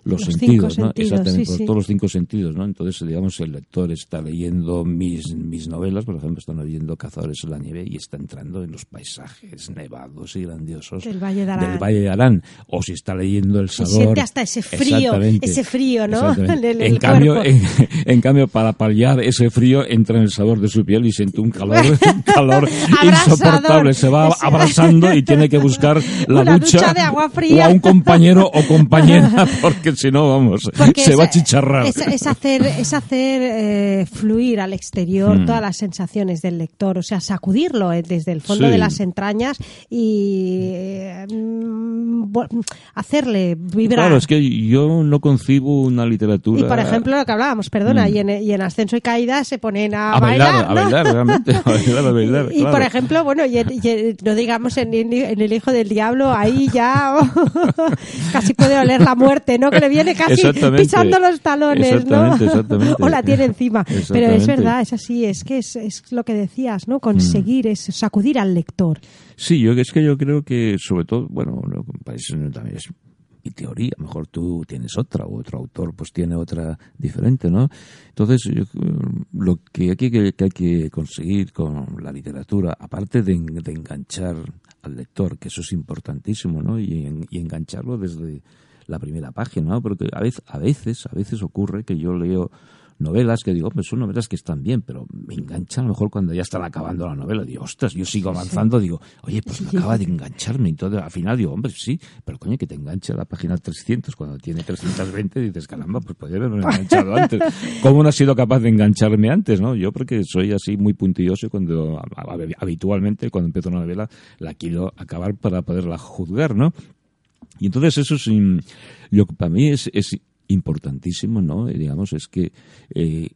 los, sentidos, ¿no? Exactamente, por todos los cinco sentidos, ¿no? Entonces, digamos, el lector está leyendo mis, mis novelas, por ejemplo, está leyendo Cazadores en la nieve y está entrando en los paisajes nevados y grandiosos del Valle de Arán. Del Valle de Arán. O si está leyendo El Sabor. siente hasta ese frío, ese frío, ¿no? en, cambio, en, cambio, para paliar ese frío, entra en el sabor de su piel y siente un calor, un calor insoportable. Se va abrasando y tiene que buscar la ducha, de agua fría. o a un compañero o compañera porque si no, vamos, se va a chicharrar. Es, hacer, es hacer eh, fluir al exterior mm. todas las sensaciones del lector, o sea, sacudirlo eh, desde el fondo de las entrañas y eh, hacerle vibrar. Claro, es que yo no concibo una literatura. Y por ejemplo, lo que hablábamos, perdona, mm. y, en, y, en, Ascenso y Caída se ponen a, bailar. A bailar, realmente, a bailar, a bailar. Y, por ejemplo, bueno, y, no digamos en, El Hijo del Diablo, ahí ya casi puede oler la muerte, ¿no? Que le viene casi pisando los talones, ¿no? o la tiene encima. Pero es verdad, es así, es que es, es lo que decías, ¿no? Conseguir, mm. es sacudir al lector. Sí, yo es que yo creo que sobre todo, bueno, también es mi teoría, mejor tú tienes otra, o otro autor pues tiene otra diferente, ¿no? Entonces, lo que hay que, hay que conseguir con la literatura, aparte de, enganchar al lector, que eso es importantísimo, ¿no? Y, y engancharlo desde la primera página, ¿no? Porque a veces, a veces, a veces ocurre que yo leo novelas que digo, pues son novelas que están bien, pero me enganchan a lo mejor cuando ya están acabando la novela. Digo, ostras, yo sigo avanzando, digo, oye, pues me acaba de engancharme. Y todo, al final digo, hombre, sí, pero coño, que te enganche a la página 300 cuando tiene 320 dices, caramba, pues podría haberme enganchado antes. ¿Cómo no ha sido capaz de engancharme antes, no? Yo porque soy así muy puntilloso cuando habitualmente cuando empiezo una novela la quiero acabar para poderla juzgar, ¿no? Y entonces eso es, lo que para mí es, importantísimo, ¿no? digamos, es que, eh,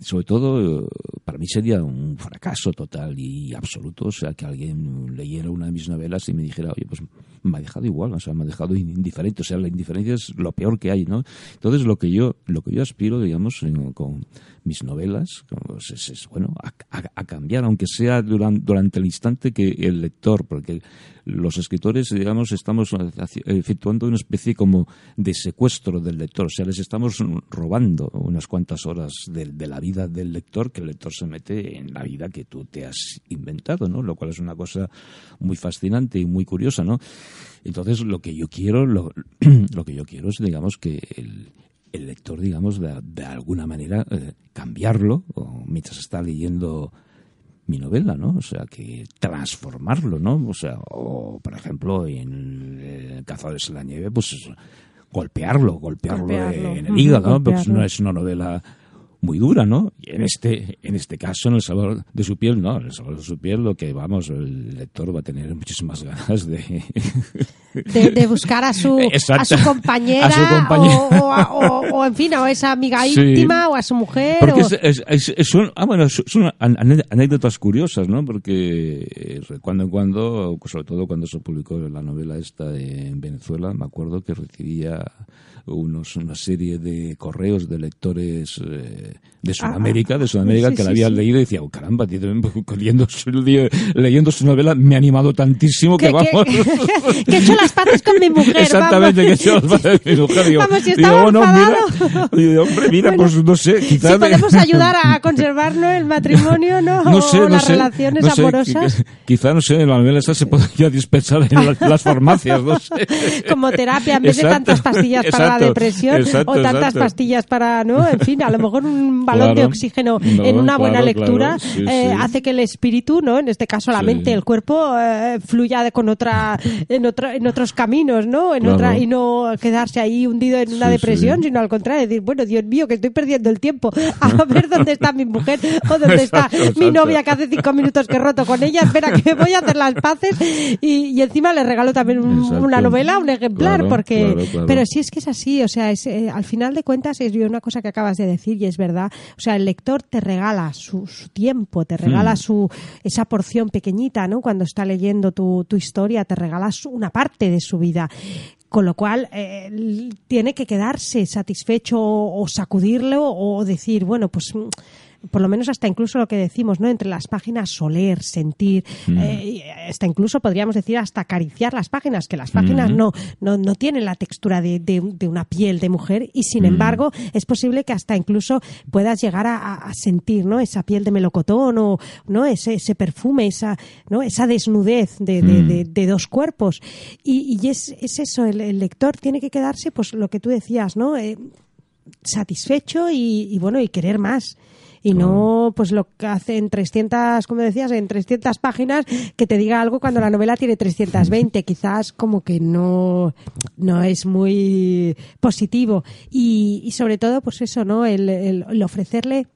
sobre todo, para mí sería un fracaso total y absoluto, o sea, que alguien leyera una de mis novelas y me dijera, oye, pues me ha dejado igual, o sea, me ha dejado indiferente, o sea, la indiferencia es lo peor que hay, ¿no? Entonces, lo que yo, lo que yo aspiro, digamos, con mis novelas, es, bueno, a, cambiar, aunque sea durante, durante el instante que el lector, porque los escritores, digamos, estamos efectuando una especie como de secuestro del lector, o sea, les estamos robando unas cuantas horas de, la vida del lector, que el lector se mete en la vida que tú te has inventado, ¿no? Lo cual es una cosa muy fascinante y muy curiosa, ¿no? Entonces, lo que yo quiero, lo, lo que yo quiero es, digamos, que el, el lector, digamos, de, de alguna manera eh, cambiarlo mientras está leyendo mi novela, ¿no? O sea, que transformarlo, ¿no? O sea, o por ejemplo, en eh, Cazadores en la Nieve, pues golpearlo, golpearlo, en el hígado, ¿no? Porque no es una novela muy dura, ¿no? Y en este, en este caso, en el sabor de su piel, no, en el sabor de su piel, lo que vamos, el lector va a tener muchísimas ganas de. de, buscar a su, a su compañera, O, en fin, a esa amiga íntima, o a su mujer. Porque son, ah, bueno, son anécdotas curiosas, ¿no? Porque eh, cuando en cuando, sobre todo cuando se publicó la novela esta en Venezuela, me acuerdo que recibía unos, una serie de correos de lectores eh, de ah, Sudamérica, de Sudamérica que la habían leído y decía, oh, caramba, leyendo su, leyendo su novela me ha animado tantísimo que, vamos. Que, he hecho las paces con mi mujer. Exactamente, que he hecho las paces con mi mujer. Digo, vamos, si estaba digo, oh, mira, digo, hombre, mira, pues no sé, quizás. Si podemos ayudar a conservar el matrimonio, ¿no? No sé, o no las sé, relaciones no sé, amorosas. Quizá, no sé, la novela esta se podría dispensar en las farmacias, no sé. Como terapia, en vez de tantas pastillas para la depresión o tantas pastillas para, ¿no? En fin, a lo mejor un balón de oxígeno en una buena lectura eh, hace que el espíritu, ¿no? En este caso la mente, el cuerpo eh, fluya con otra en otra en otros caminos, ¿no? En otra y no quedarse ahí hundido en una depresión, sino al contrario, decir, bueno, Dios mío, que estoy perdiendo el tiempo a ver dónde está mi mujer o dónde está mi novia que hace cinco minutos que he roto con ella, espera que voy a hacer las paces y, encima le regalo también una novela, un ejemplar, porque pero sí es que es así, o sea, eh, al final de cuentas es una cosa que acabas de decir y es verdad, o sea, el lector te regala su, tiempo, te regala hmm. su esa porción pequeñita, ¿no? Cuando está leyendo tu, tu historia, te regala una parte de su vida con lo cual eh, tiene que quedarse satisfecho o, sacudirlo o decir, bueno, pues por lo menos hasta incluso lo que decimos, ¿no? Entre las páginas soler, sentir, mm. eh, hasta incluso podríamos decir hasta acariciar las páginas, que las páginas no, no, no tienen la textura de, de, una piel de mujer y sin mm. embargo es posible que hasta incluso puedas llegar a, sentir, ¿no? Esa piel de melocotón o, ¿no? Ese, ese perfume, esa, ¿no? Esa desnudez de, mm. de dos cuerpos. Y, y es, es, eso, el, lector tiene que quedarse, pues lo que tú decías, ¿no? Eh, satisfecho y, y, bueno, y querer más y no pues lo que hace en 300, como decías, en 300 páginas que te diga algo cuando la novela tiene 320, quizás como que no, no es muy positivo. Y, y sobre todo pues eso, ¿no? el, el ofrecerle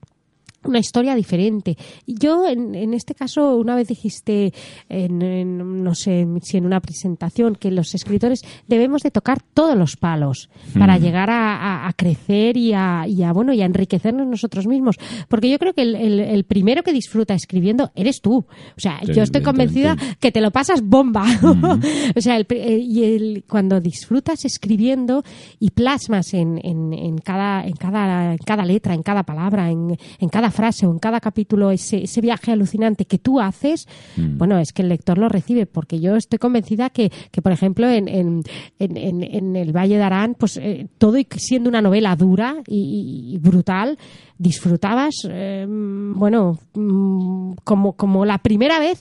una historia diferente. Yo, en, en, este caso, una vez dijiste, en, no sé si en una presentación, que los escritores debemos de tocar todos los palos para mm. llegar a, a, crecer y a, y a, bueno, y a enriquecernos nosotros mismos. Porque yo creo que el, el, primero que disfruta escribiendo eres tú. O sea, yo estoy convencida que te lo pasas bomba. Mm. o sea, eh, y el, cuando disfrutas escribiendo y plasmas en, en, en, cada, en, cada, en cada letra, en cada palabra, en, en cada frase o en cada capítulo ese, ese viaje alucinante que tú haces, mm. bueno, es que el lector lo recibe, porque yo estoy convencida que, que por ejemplo, en, en, en, en El Valle de Arán, pues eh, todo siendo una novela dura y, brutal, disfrutabas, eh, bueno, mm, como, como la primera vez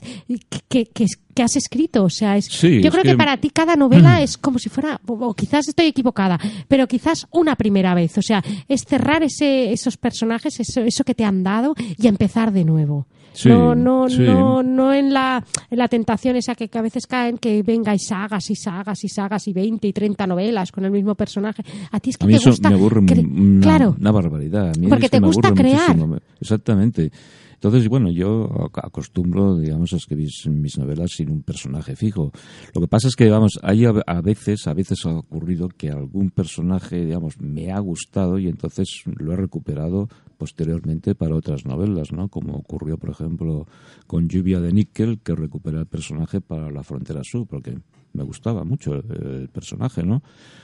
que, que, que has escrito. O sea, es, yo creo que... para ti cada novela es como si fuera, o quizás estoy equivocada, pero quizás una primera vez. O sea, es cerrar ese, esos personajes, eso, eso que te han dado y empezar de nuevo. No, no, no, no en la, en la tentación esa que, a veces caen, que venga y sagas y sagas y sagas y 20 y 30 novelas con el mismo personaje. A ti es que te gusta. me aburre una, claro, una barbaridad. A mí porque te gusta crear. Exactamente. Entonces, bueno, yo acostumbro, digamos, a escribir mis novelas sin un personaje fijo. Lo que pasa es que, vamos, hay a veces, a veces ha ocurrido que algún personaje, digamos, me ha gustado y entonces lo he recuperado posteriormente para otras novelas, ¿no? Como ocurrió, por ejemplo, con Lluvia de Níquel, que recuperé el personaje para La Frontera Sur, porque me gustaba mucho el, personaje, ¿no?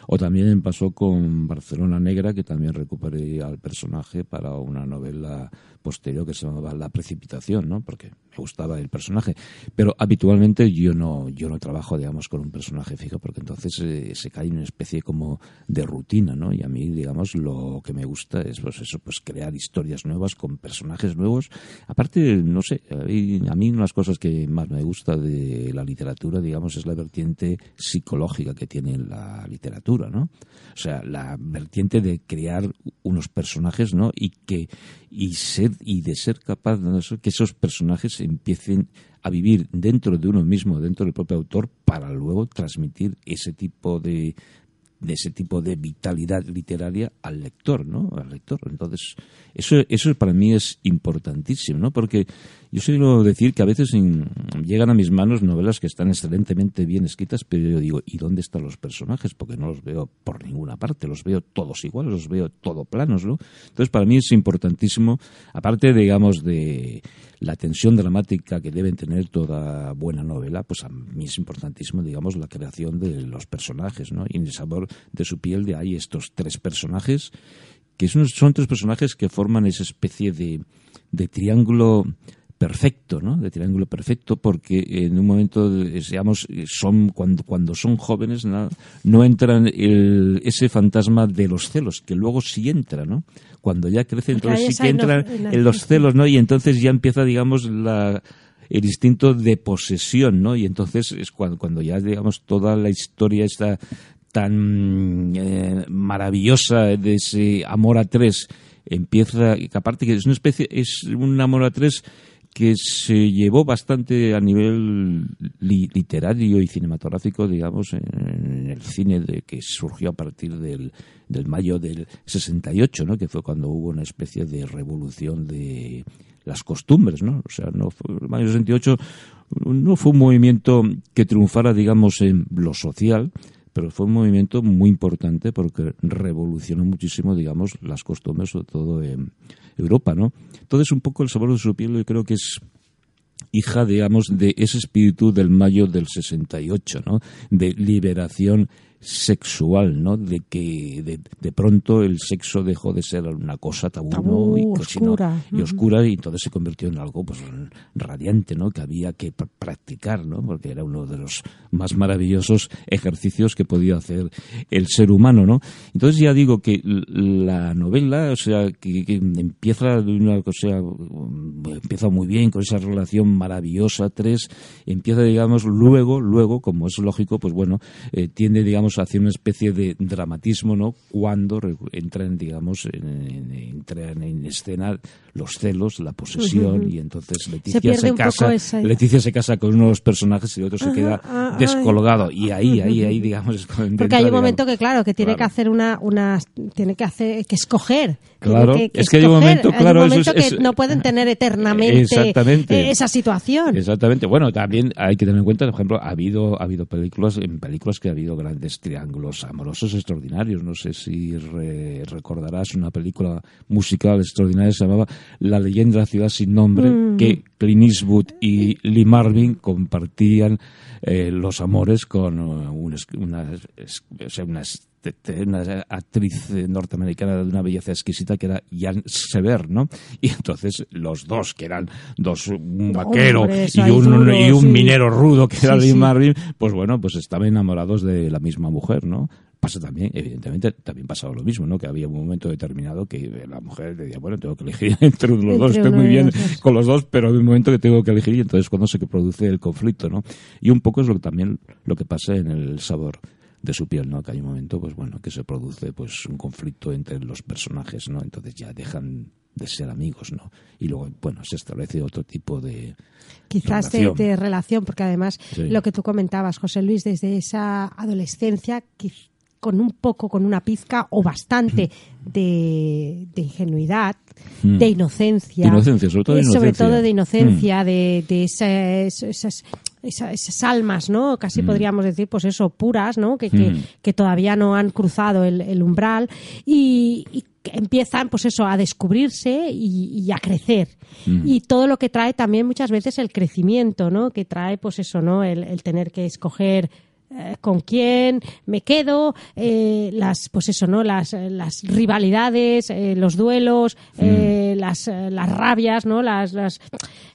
O también pasó con Barcelona Negra, que también recuperé al personaje para una novela posterior que se llamaba La Precipitación, ¿no? Porque gustaba el personaje. Pero habitualmente yo no, yo no trabajo, digamos, con un personaje fijo, porque entonces eh, se cae en una especie como de rutina, ¿no? Y a mí, digamos, lo que me gusta es, pues eso, pues crear historias nuevas con personajes nuevos. Aparte, no sé, a mí una de las cosas que más me gusta de la literatura, digamos, es la vertiente psicológica que tiene la literatura, ¿no? O sea, la vertiente de crear unos personajes, ¿no? Y que y ser y de ser capaz de que esos personajes empiecen a vivir dentro de uno mismo, dentro del propio autor, para luego transmitir ese tipo de, de ese tipo de vitalidad literaria al lector, ¿no? Al lector. Entonces, eso, eso para mí es importantísimo, ¿no? Porque yo suelo decir que a veces llegan a mis manos novelas que están excelentemente bien escritas, pero yo digo, ¿y dónde están los personajes? Porque no los veo por ninguna parte, los veo todos iguales, los veo todo planos, ¿no? Entonces, para mí es importantísimo, aparte, digamos, de la tensión dramática que deben tener toda buena novela, pues a mí es importantísimo, digamos, la creación de los personajes, ¿no? Y en el sabor de su piel de ahí estos tres personajes, que son, son tres personajes que forman esa especie de, de triángulo perfecto, ¿no? De triángulo perfecto, porque en un momento, digamos, son cuando, cuando son jóvenes no, no entran el, ese fantasma de los celos, que luego sí entra, ¿no? Cuando ya crecen, entonces sí que entran en los celos, ¿no? Y entonces ya empieza, digamos, la, el instinto de posesión, ¿no? Y entonces es cuando, cuando ya, digamos, toda la historia está tan eh, maravillosa de ese amor a tres empieza, que aparte que es una especie, es un amor a tres que se llevó bastante a nivel literario y cinematográfico, digamos, en, el cine de, que surgió a partir del, del mayo del 68, ¿no? que fue cuando hubo una especie de revolución de las costumbres, ¿no? O sea, no fue, el mayo del 68 no fue un movimiento que triunfara, digamos, en lo social, pero fue un movimiento muy importante porque revolucionó muchísimo, digamos, las costumbres, sobre todo en Europa, ¿no? Entonces, un poco el sabor de su piel yo creo que es hija, digamos, de ese espíritu del mayo del 68, ¿no? De liberación sexual, ¿no? De que de, pronto el sexo dejó de ser una cosa tabú, y, oscura. y oscura y entonces se convirtió en algo pues radiante, ¿no? Que había que practicar, ¿no? Porque era uno de los más maravillosos ejercicios que podía hacer el ser humano, ¿no? Entonces ya digo que la novela, o sea, que, empieza de una cosa, empieza muy bien con esa relación maravillosa, tres, empieza, digamos, luego, luego, como es lógico, pues bueno, eh, tiene, digamos, digamos, hace una especie de dramatismo, ¿no? Cuando entran, digamos, en, entran en escena los celos, la posesión, y entonces Leticia se, casa, Leticia se casa con uno de los personajes y el otro se queda ah, ah, descolgado. Y ahí, ahí, ahí, digamos, Porque hay un momento que, claro, que tiene que hacer una, una, tiene que hacer, que escoger. Claro, es que hay un momento, claro, que no pueden tener eternamente esa situación. Exactamente. Bueno, también hay que tener en cuenta, por ejemplo, ha habido, ha habido películas, en películas que ha habido grandes triángulos amorosos extraordinarios. No sé si recordarás una película musical extraordinaria se llamaba la leyenda de la ciudad sin nombre, mm. que Clint Eastwood y Lee Marvin compartían eh, los amores con uh, una, una, una, actriz norteamericana de una belleza exquisita que era Jan Sever, ¿no? Y entonces los dos, que eran dos, un vaquero y, un, y un minero rudo que era Lee Marvin, pues bueno, pues estaban enamorados de la misma mujer, ¿no? pasa también, evidentemente, también pasaba lo mismo, ¿no? Que había un momento determinado que la mujer decía, bueno, tengo que elegir entre los dos, estoy muy bien con los dos, pero hay un momento que tengo que elegir y entonces cuando se produce el conflicto, ¿no? Y un poco es lo que también lo que pasa en el sabor de su piel, ¿no? Que hay un momento, pues bueno, que se produce pues un conflicto entre los personajes, ¿no? Entonces ya dejan de ser amigos, ¿no? Y luego, bueno, se establece otro tipo de quizás relación. De, relación, porque además lo que tú comentabas, José Luis, desde esa adolescencia, con un poco, con una pizca o bastante de, ingenuidad, mm. de inocencia. Inocencia, sobre todo de inocencia. Sobre todo de inocencia, mm. de, esas, esas, almas, ¿no? Casi mm. podríamos decir, pues eso, puras, ¿no? Que, que, todavía no han cruzado el, umbral y, empiezan, pues eso, a descubrirse y, a crecer. Y todo lo que trae también muchas veces el crecimiento, ¿no? Que trae, pues eso, ¿no? el tener que escoger eh, con quién me quedo, eh, las, pues eso, ¿no? Las, las rivalidades, eh, los duelos, mm. las, las rabias, ¿no? Las, las,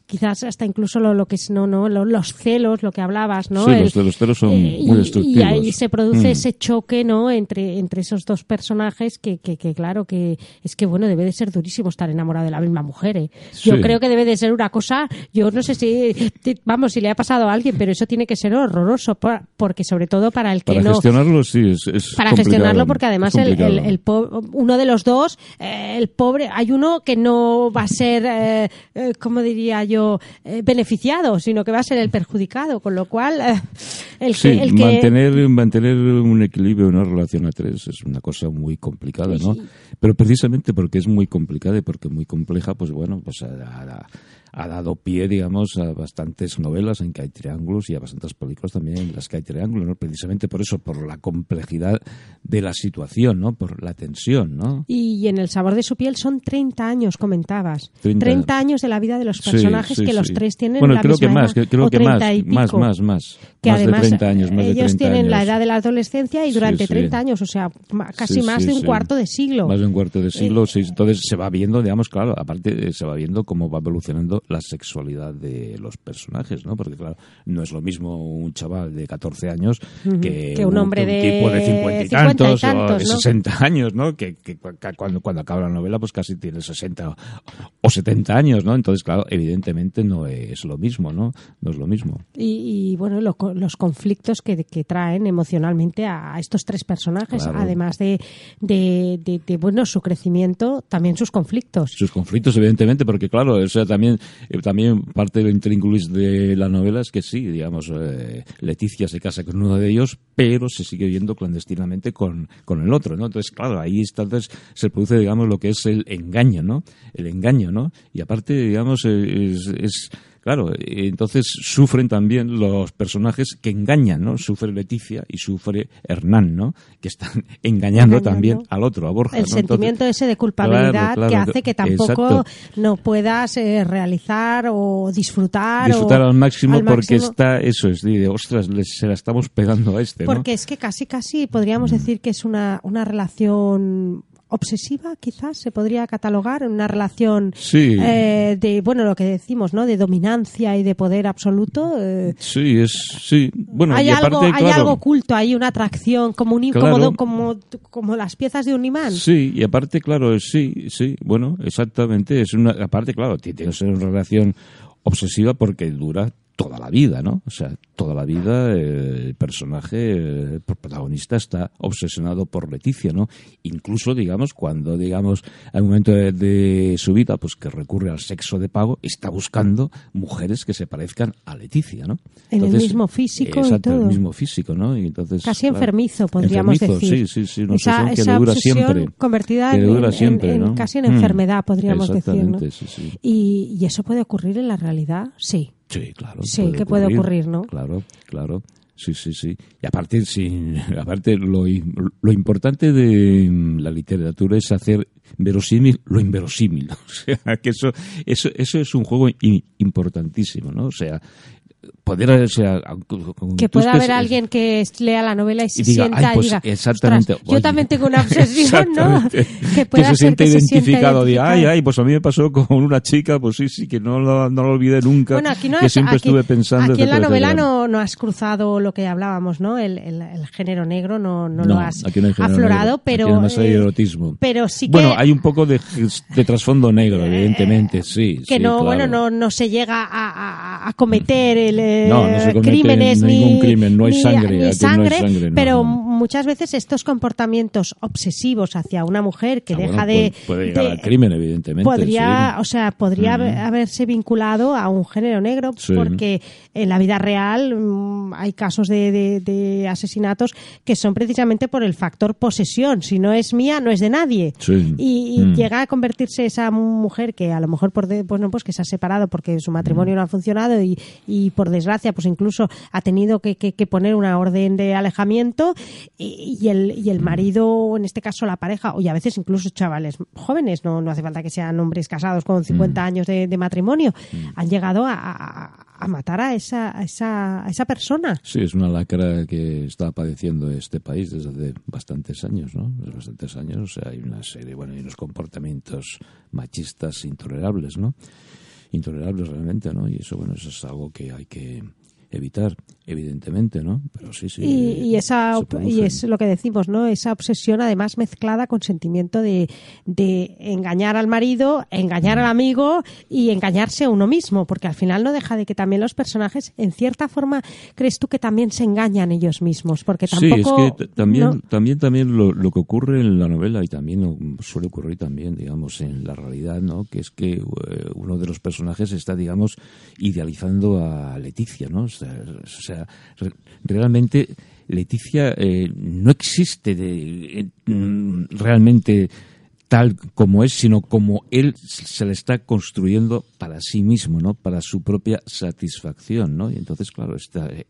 quizás hasta incluso lo, lo que es no no los celos lo que hablabas no sí, los, celos son eh, muy destructivos y ahí se produce mm. ese choque no entre entre esos dos personajes que, que, claro que es que bueno debe de ser durísimo estar enamorado de la misma mujer ¿eh? yo creo que debe de ser una cosa yo no sé si vamos si le ha pasado a alguien pero eso tiene que ser horroroso porque sobre todo para el que para gestionarlo sí es, para gestionarlo porque además el, el, uno de los dos eh, el pobre hay uno que no va a ser eh, como diría yo eh, beneficiado, sino que va a ser el perjudicado, con lo cual eh, el, que, el mantener, mantener un equilibrio en una relación a tres es una cosa muy complicada, ¿no? Pero precisamente porque es muy complicada y porque es muy compleja, pues bueno, pues a, ha dado pie, digamos, a bastantes novelas en que hay triángulos y a bastantes películas también en las que hay triángulos, ¿no? Precisamente por eso, por la complejidad de la situación, ¿no? Por la tensión, ¿no? Y en El sabor de su piel son 30 años, comentabas. 30, años de la vida de los personajes que los tres tienen bueno, la creo que más, creo que más, más, más, más. Que más además de 30 años, más ellos de 30 tienen la edad de la adolescencia y durante 30 años, o sea, casi más de un cuarto de siglo. Más de un cuarto de siglo, sí. Entonces se va viendo, digamos, claro, aparte eh, se va viendo cómo va evolucionando la sexualidad de los personajes, ¿no? Porque, claro, no es lo mismo un chaval de 14 años que, un hombre de, tipo de 50 y tantos, o de 60 años, ¿no? Que, cuando, cuando acaba la novela, pues casi tiene 60 o 70 años, ¿no? Entonces, claro, evidentemente no es lo mismo, ¿no? No es lo mismo. Y, bueno, los conflictos que, traen emocionalmente a estos tres personajes, además de, de, bueno, su crecimiento, también sus conflictos. Sus conflictos, evidentemente, porque, claro, o sea, también, eh, también parte del intríngulis de la novela es que sí, digamos, eh, Leticia se casa con uno de ellos, pero se sigue viendo clandestinamente con, con el otro, ¿no? Entonces, claro, ahí está, entonces se produce, digamos, lo que es el engaño, ¿no? El engaño, ¿no? Y aparte, digamos, es Claro, entonces sufren también los personajes que engañan, ¿no? Sufre Leticia y sufre Hernán, ¿no? Que están engañando, también al otro, a Borja. El sentimiento ese de culpabilidad que hace que tampoco no puedas eh, realizar o disfrutar. Disfrutar al máximo porque está, eso es, de, ostras, se la estamos pegando a este, Porque es que casi, casi podríamos mm. decir que es una, una relación obsesiva, quizás se podría catalogar en una relación eh, de, bueno, lo que decimos, ¿no? De dominancia y de poder absoluto. Eh. sí, es, sí. Bueno, hay, algo, hay algo oculto, hay una atracción, como, un, como, como, como, las piezas de un imán. Sí, y aparte, claro, sí, sí, bueno, exactamente. Es una, aparte, claro, tiene que ser una relación obsesiva porque dura toda la vida, ¿no? O sea, toda la vida eh, el personaje, el protagonista está obsesionado por Leticia, ¿no? Incluso, digamos, cuando, digamos, hay un momento de, su vida, pues que recurre al sexo de pago, está buscando mujeres que se parezcan a Leticia, ¿no? En el mismo físico y todo. el mismo físico, ¿no? Y entonces, Casi enfermizo, podríamos decir. Sí, sí, sí, una esa, que le dura siempre. convertida en, casi en enfermedad, podríamos decir, ¿no? Sí, sí. Y, ¿Y eso puede ocurrir en la realidad? Sí. Sí, claro. Sí, que puede ocurrir, ¿no? Claro, claro. Sí, sí, sí. Y aparte, sí, aparte lo, lo importante de la literatura es hacer verosímil lo inverosímil. O sea, que eso, eso, eso es un juego importantísimo, ¿no? O sea, poder o sea, que pueda haber alguien que lea la novela y se sienta y pues diga exactamente yo también tengo una obsesión no que, pueda que se siente identificado de ay ay pues a mí me pasó con una chica pues sí sí que no lo, no lo olvidé nunca bueno, aquí no que siempre estuve pensando aquí en la novela no, no has cruzado lo que hablábamos no el, el, género negro no, no, lo has aflorado pero aquí hay eh, erotismo. pero sí que bueno hay un poco de, de trasfondo negro evidentemente sí que no bueno no no se llega a, a, a cometer no, no crímenes ni, crimen, no hay sangre, sangre, pero muchas veces estos comportamientos obsesivos hacia una mujer que ah, deja de puede, llegar al crimen evidentemente podría o sea podría haberse vinculado a un género negro porque en la vida real mm, hay casos de, de, asesinatos que son precisamente por el factor posesión si no es mía no es de nadie y, mm. llega a convertirse esa mujer que a lo mejor por bueno pues que se ha separado porque su matrimonio mm. no ha funcionado y, y por desgracia, pues incluso ha tenido que, poner una orden de alejamiento y, el, y el marido, en este caso la pareja, y a veces incluso chavales jóvenes, no, no hace falta que sean hombres casados con 50 mm. años de, matrimonio, mm. han llegado a, matar a esa, a esa, a esa persona. Sí, es una lacra que está padeciendo este país desde hace bastantes años, ¿no? Desde bastantes años, o sea, hay una serie, bueno, hay unos comportamientos machistas intolerables, ¿no? intolerables realmente, ¿no? Y eso, bueno, eso es algo que hay que evitar, evidentemente, ¿no? Pero sí, sí. Y, esa, y es lo que decimos, ¿no? Esa obsesión además mezclada con sentimiento de, de engañar al marido, engañar al amigo y engañarse a uno mismo, porque al final no deja de que también los personajes, en cierta forma, crees tú que también se engañan ellos mismos, porque tampoco... Sí, es que también, también, también lo, lo, que ocurre en la novela y también suele ocurrir también, digamos, en la realidad, ¿no? Que es que eh, uno de los personajes está, digamos, idealizando a Leticia, ¿no? O sea, realmente Leticia eh, no existe de, mm, realmente tal como es, sino como él se le está construyendo para sí mismo, ¿no? Para su propia satisfacción, ¿no? Y entonces, claro, está, eh,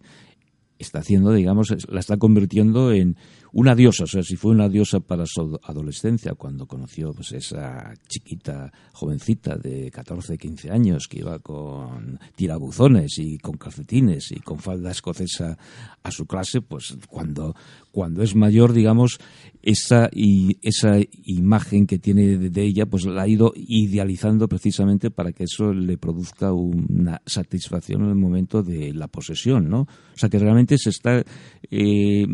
está haciendo, digamos, la está convirtiendo en una diosa, o sea, si fue una diosa para su adolescencia, cuando conoció pues esa chiquita jovencita de 14, 15 años que iba con tirabuzones y con calcetines y con falda escocesa a su clase, pues cuando, cuando es mayor, digamos, esa, esa imagen que tiene de ella, pues la ha ido idealizando precisamente para que eso le produzca una satisfacción en el momento de la posesión, ¿no? O sea, que realmente se está, eh,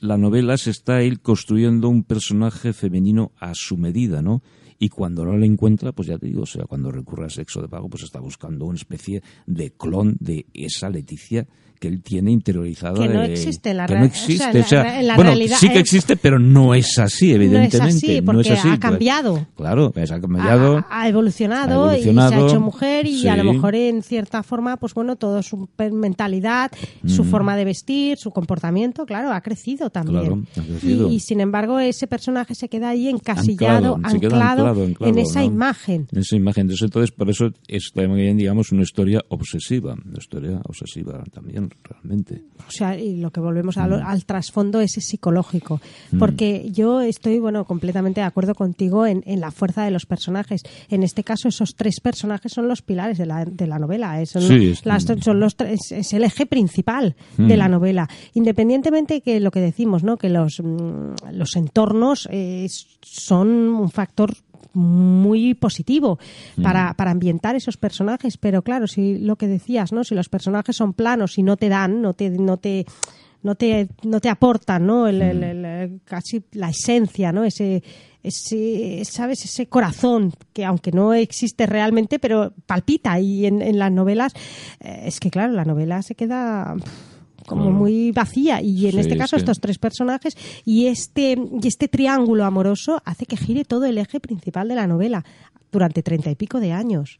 la novela se está él construyendo un personaje femenino a su medida, ¿no? y cuando no lo encuentra, pues ya te digo, o sea, cuando recurre al sexo de pago, pues está buscando una especie de clon de esa Leticia que él tiene interiorizada. Que no existe la que no existe. O sea, bueno, sí que existe, pero no es así, evidentemente. No es así, porque ha cambiado. claro, pues ha cambiado. Ha, evolucionado y se ha hecho mujer y a lo mejor en cierta forma, pues bueno, todo su mentalidad, su mm. forma de vestir, su comportamiento, claro, ha crecido también. Y, sin embargo, ese personaje se queda ahí encasillado, anclado, en esa imagen. En esa imagen. Entonces, por eso es también, digamos, una historia obsesiva, una historia obsesiva también realmente. O sea, y lo que volvemos al, mm. al trasfondo es psicológico, mm. porque yo estoy, bueno, completamente de acuerdo contigo en, la fuerza de los personajes. En este caso, esos tres personajes son los pilares de la, de la novela, es, son los es, el eje principal de la mm. novela. Independientemente que lo que decimos, ¿no? Que los, los entornos eh, son un factor muy positivo para, mm. para ambientar esos personajes, pero claro, si lo que decías, ¿no? Si los personajes son planos y no te dan, no te, no te no te, no te aportan ¿no? El, mm. casi la esencia, ¿no? ese, ese, ¿sabes? Ese corazón que aunque no existe realmente, pero palpita y en, las novelas, eh, es que claro, la novela se queda como muy vacía. Y en este caso estos tres personajes y este y este triángulo amoroso hace que gire todo el eje principal de la novela durante treinta y pico de años.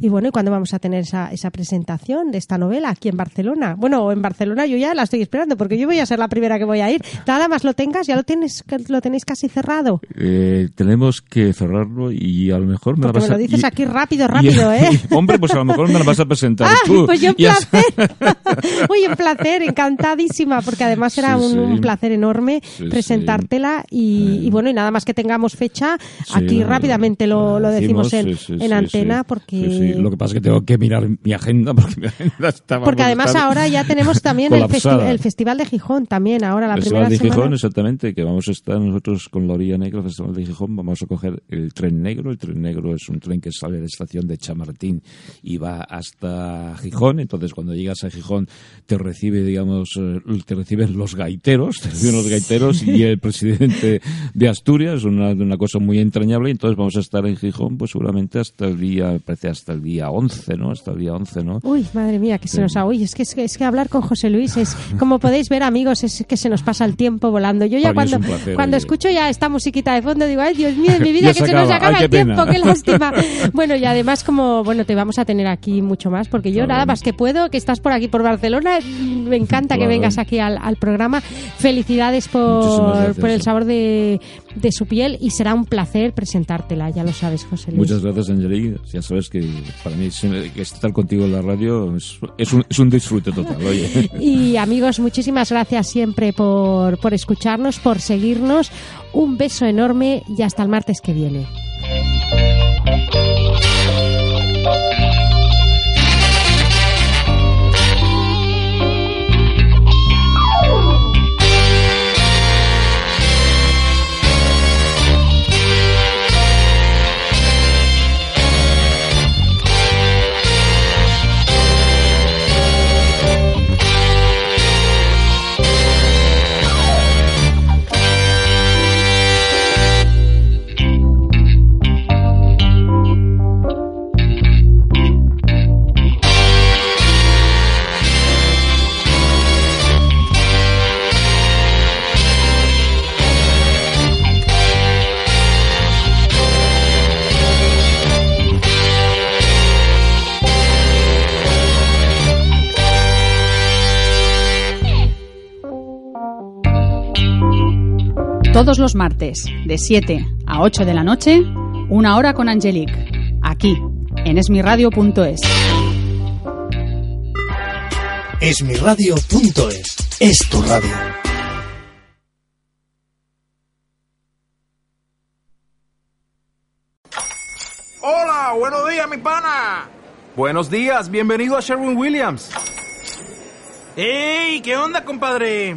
Y bueno, ¿y cuándo vamos a tener esa, esa presentación de esta novela aquí en Barcelona? Bueno, en Barcelona yo ya la estoy esperando porque yo voy a ser la primera que voy a ir. Nada más lo tengas, ya lo tienes lo tenéis casi cerrado. Eh, tenemos que cerrarlo y a lo mejor me la vas me lo dices aquí rápido, rápido, ¿eh? hombre, pues a lo mejor me la vas a presentar ah, tú. Pues yo un placer. Un placer, encantadísima, porque además era un, placer enorme presentártela y, y, bueno, y nada más que tengamos fecha, aquí rápidamente lo, lo decimos en, en antena porque... Lo que pasa es que tengo que mirar mi agenda porque mi agenda estaba Porque además ahora ya tenemos también el, el, Festival de Gijón también, ahora la el Festival de Gijón, exactamente, que vamos a estar nosotros con la orilla negra, el Festival de Gijón, vamos a coger el tren negro. El tren negro es un tren que sale de la estación de Chamartín y va hasta Gijón. Entonces, cuando llegas a Gijón, te recibe, digamos, eh, te reciben los gaiteros, te reciben los gaiteros y el presidente de Asturias, una, una cosa muy entrañable. Entonces, vamos a estar en Gijón, pues seguramente hasta el día, parece hasta el día 11, ¿no? Hasta el día 11, ¿no? Uy, madre mía, que se nos ha... Uy, es que, es que, hablar con José Luis es, como podéis ver, amigos, es que se nos pasa el tiempo volando. Yo ya cuando, cuando escucho ya esta musiquita de fondo digo, ay, Dios mío, en mi vida que se, nos acaba el tiempo, qué lástima. bueno, y además como, bueno, te vamos a tener aquí mucho más, porque yo nada más que puedo, que estás por aquí por Barcelona, me encanta que vengas aquí al, al programa. Felicidades por, por el sabor de, de su piel y será un placer presentártela, ya lo sabes, José Luis. Muchas gracias, Angelique. Ya sabes que para mí estar contigo en la radio es, es, un, es un, disfrute total. Oye. Y amigos, muchísimas gracias siempre por, por escucharnos, por seguirnos. Un beso enorme y hasta el martes que viene. Todos los martes, de 7 a 8 de la noche, una hora con Angelique, aquí, en esmiradio.es. Esmiradio.es es tu radio. Hola, buenos días, mi pana. Buenos días, bienvenido a Sherwin Williams. ¡Ey! ¿Qué onda, compadre?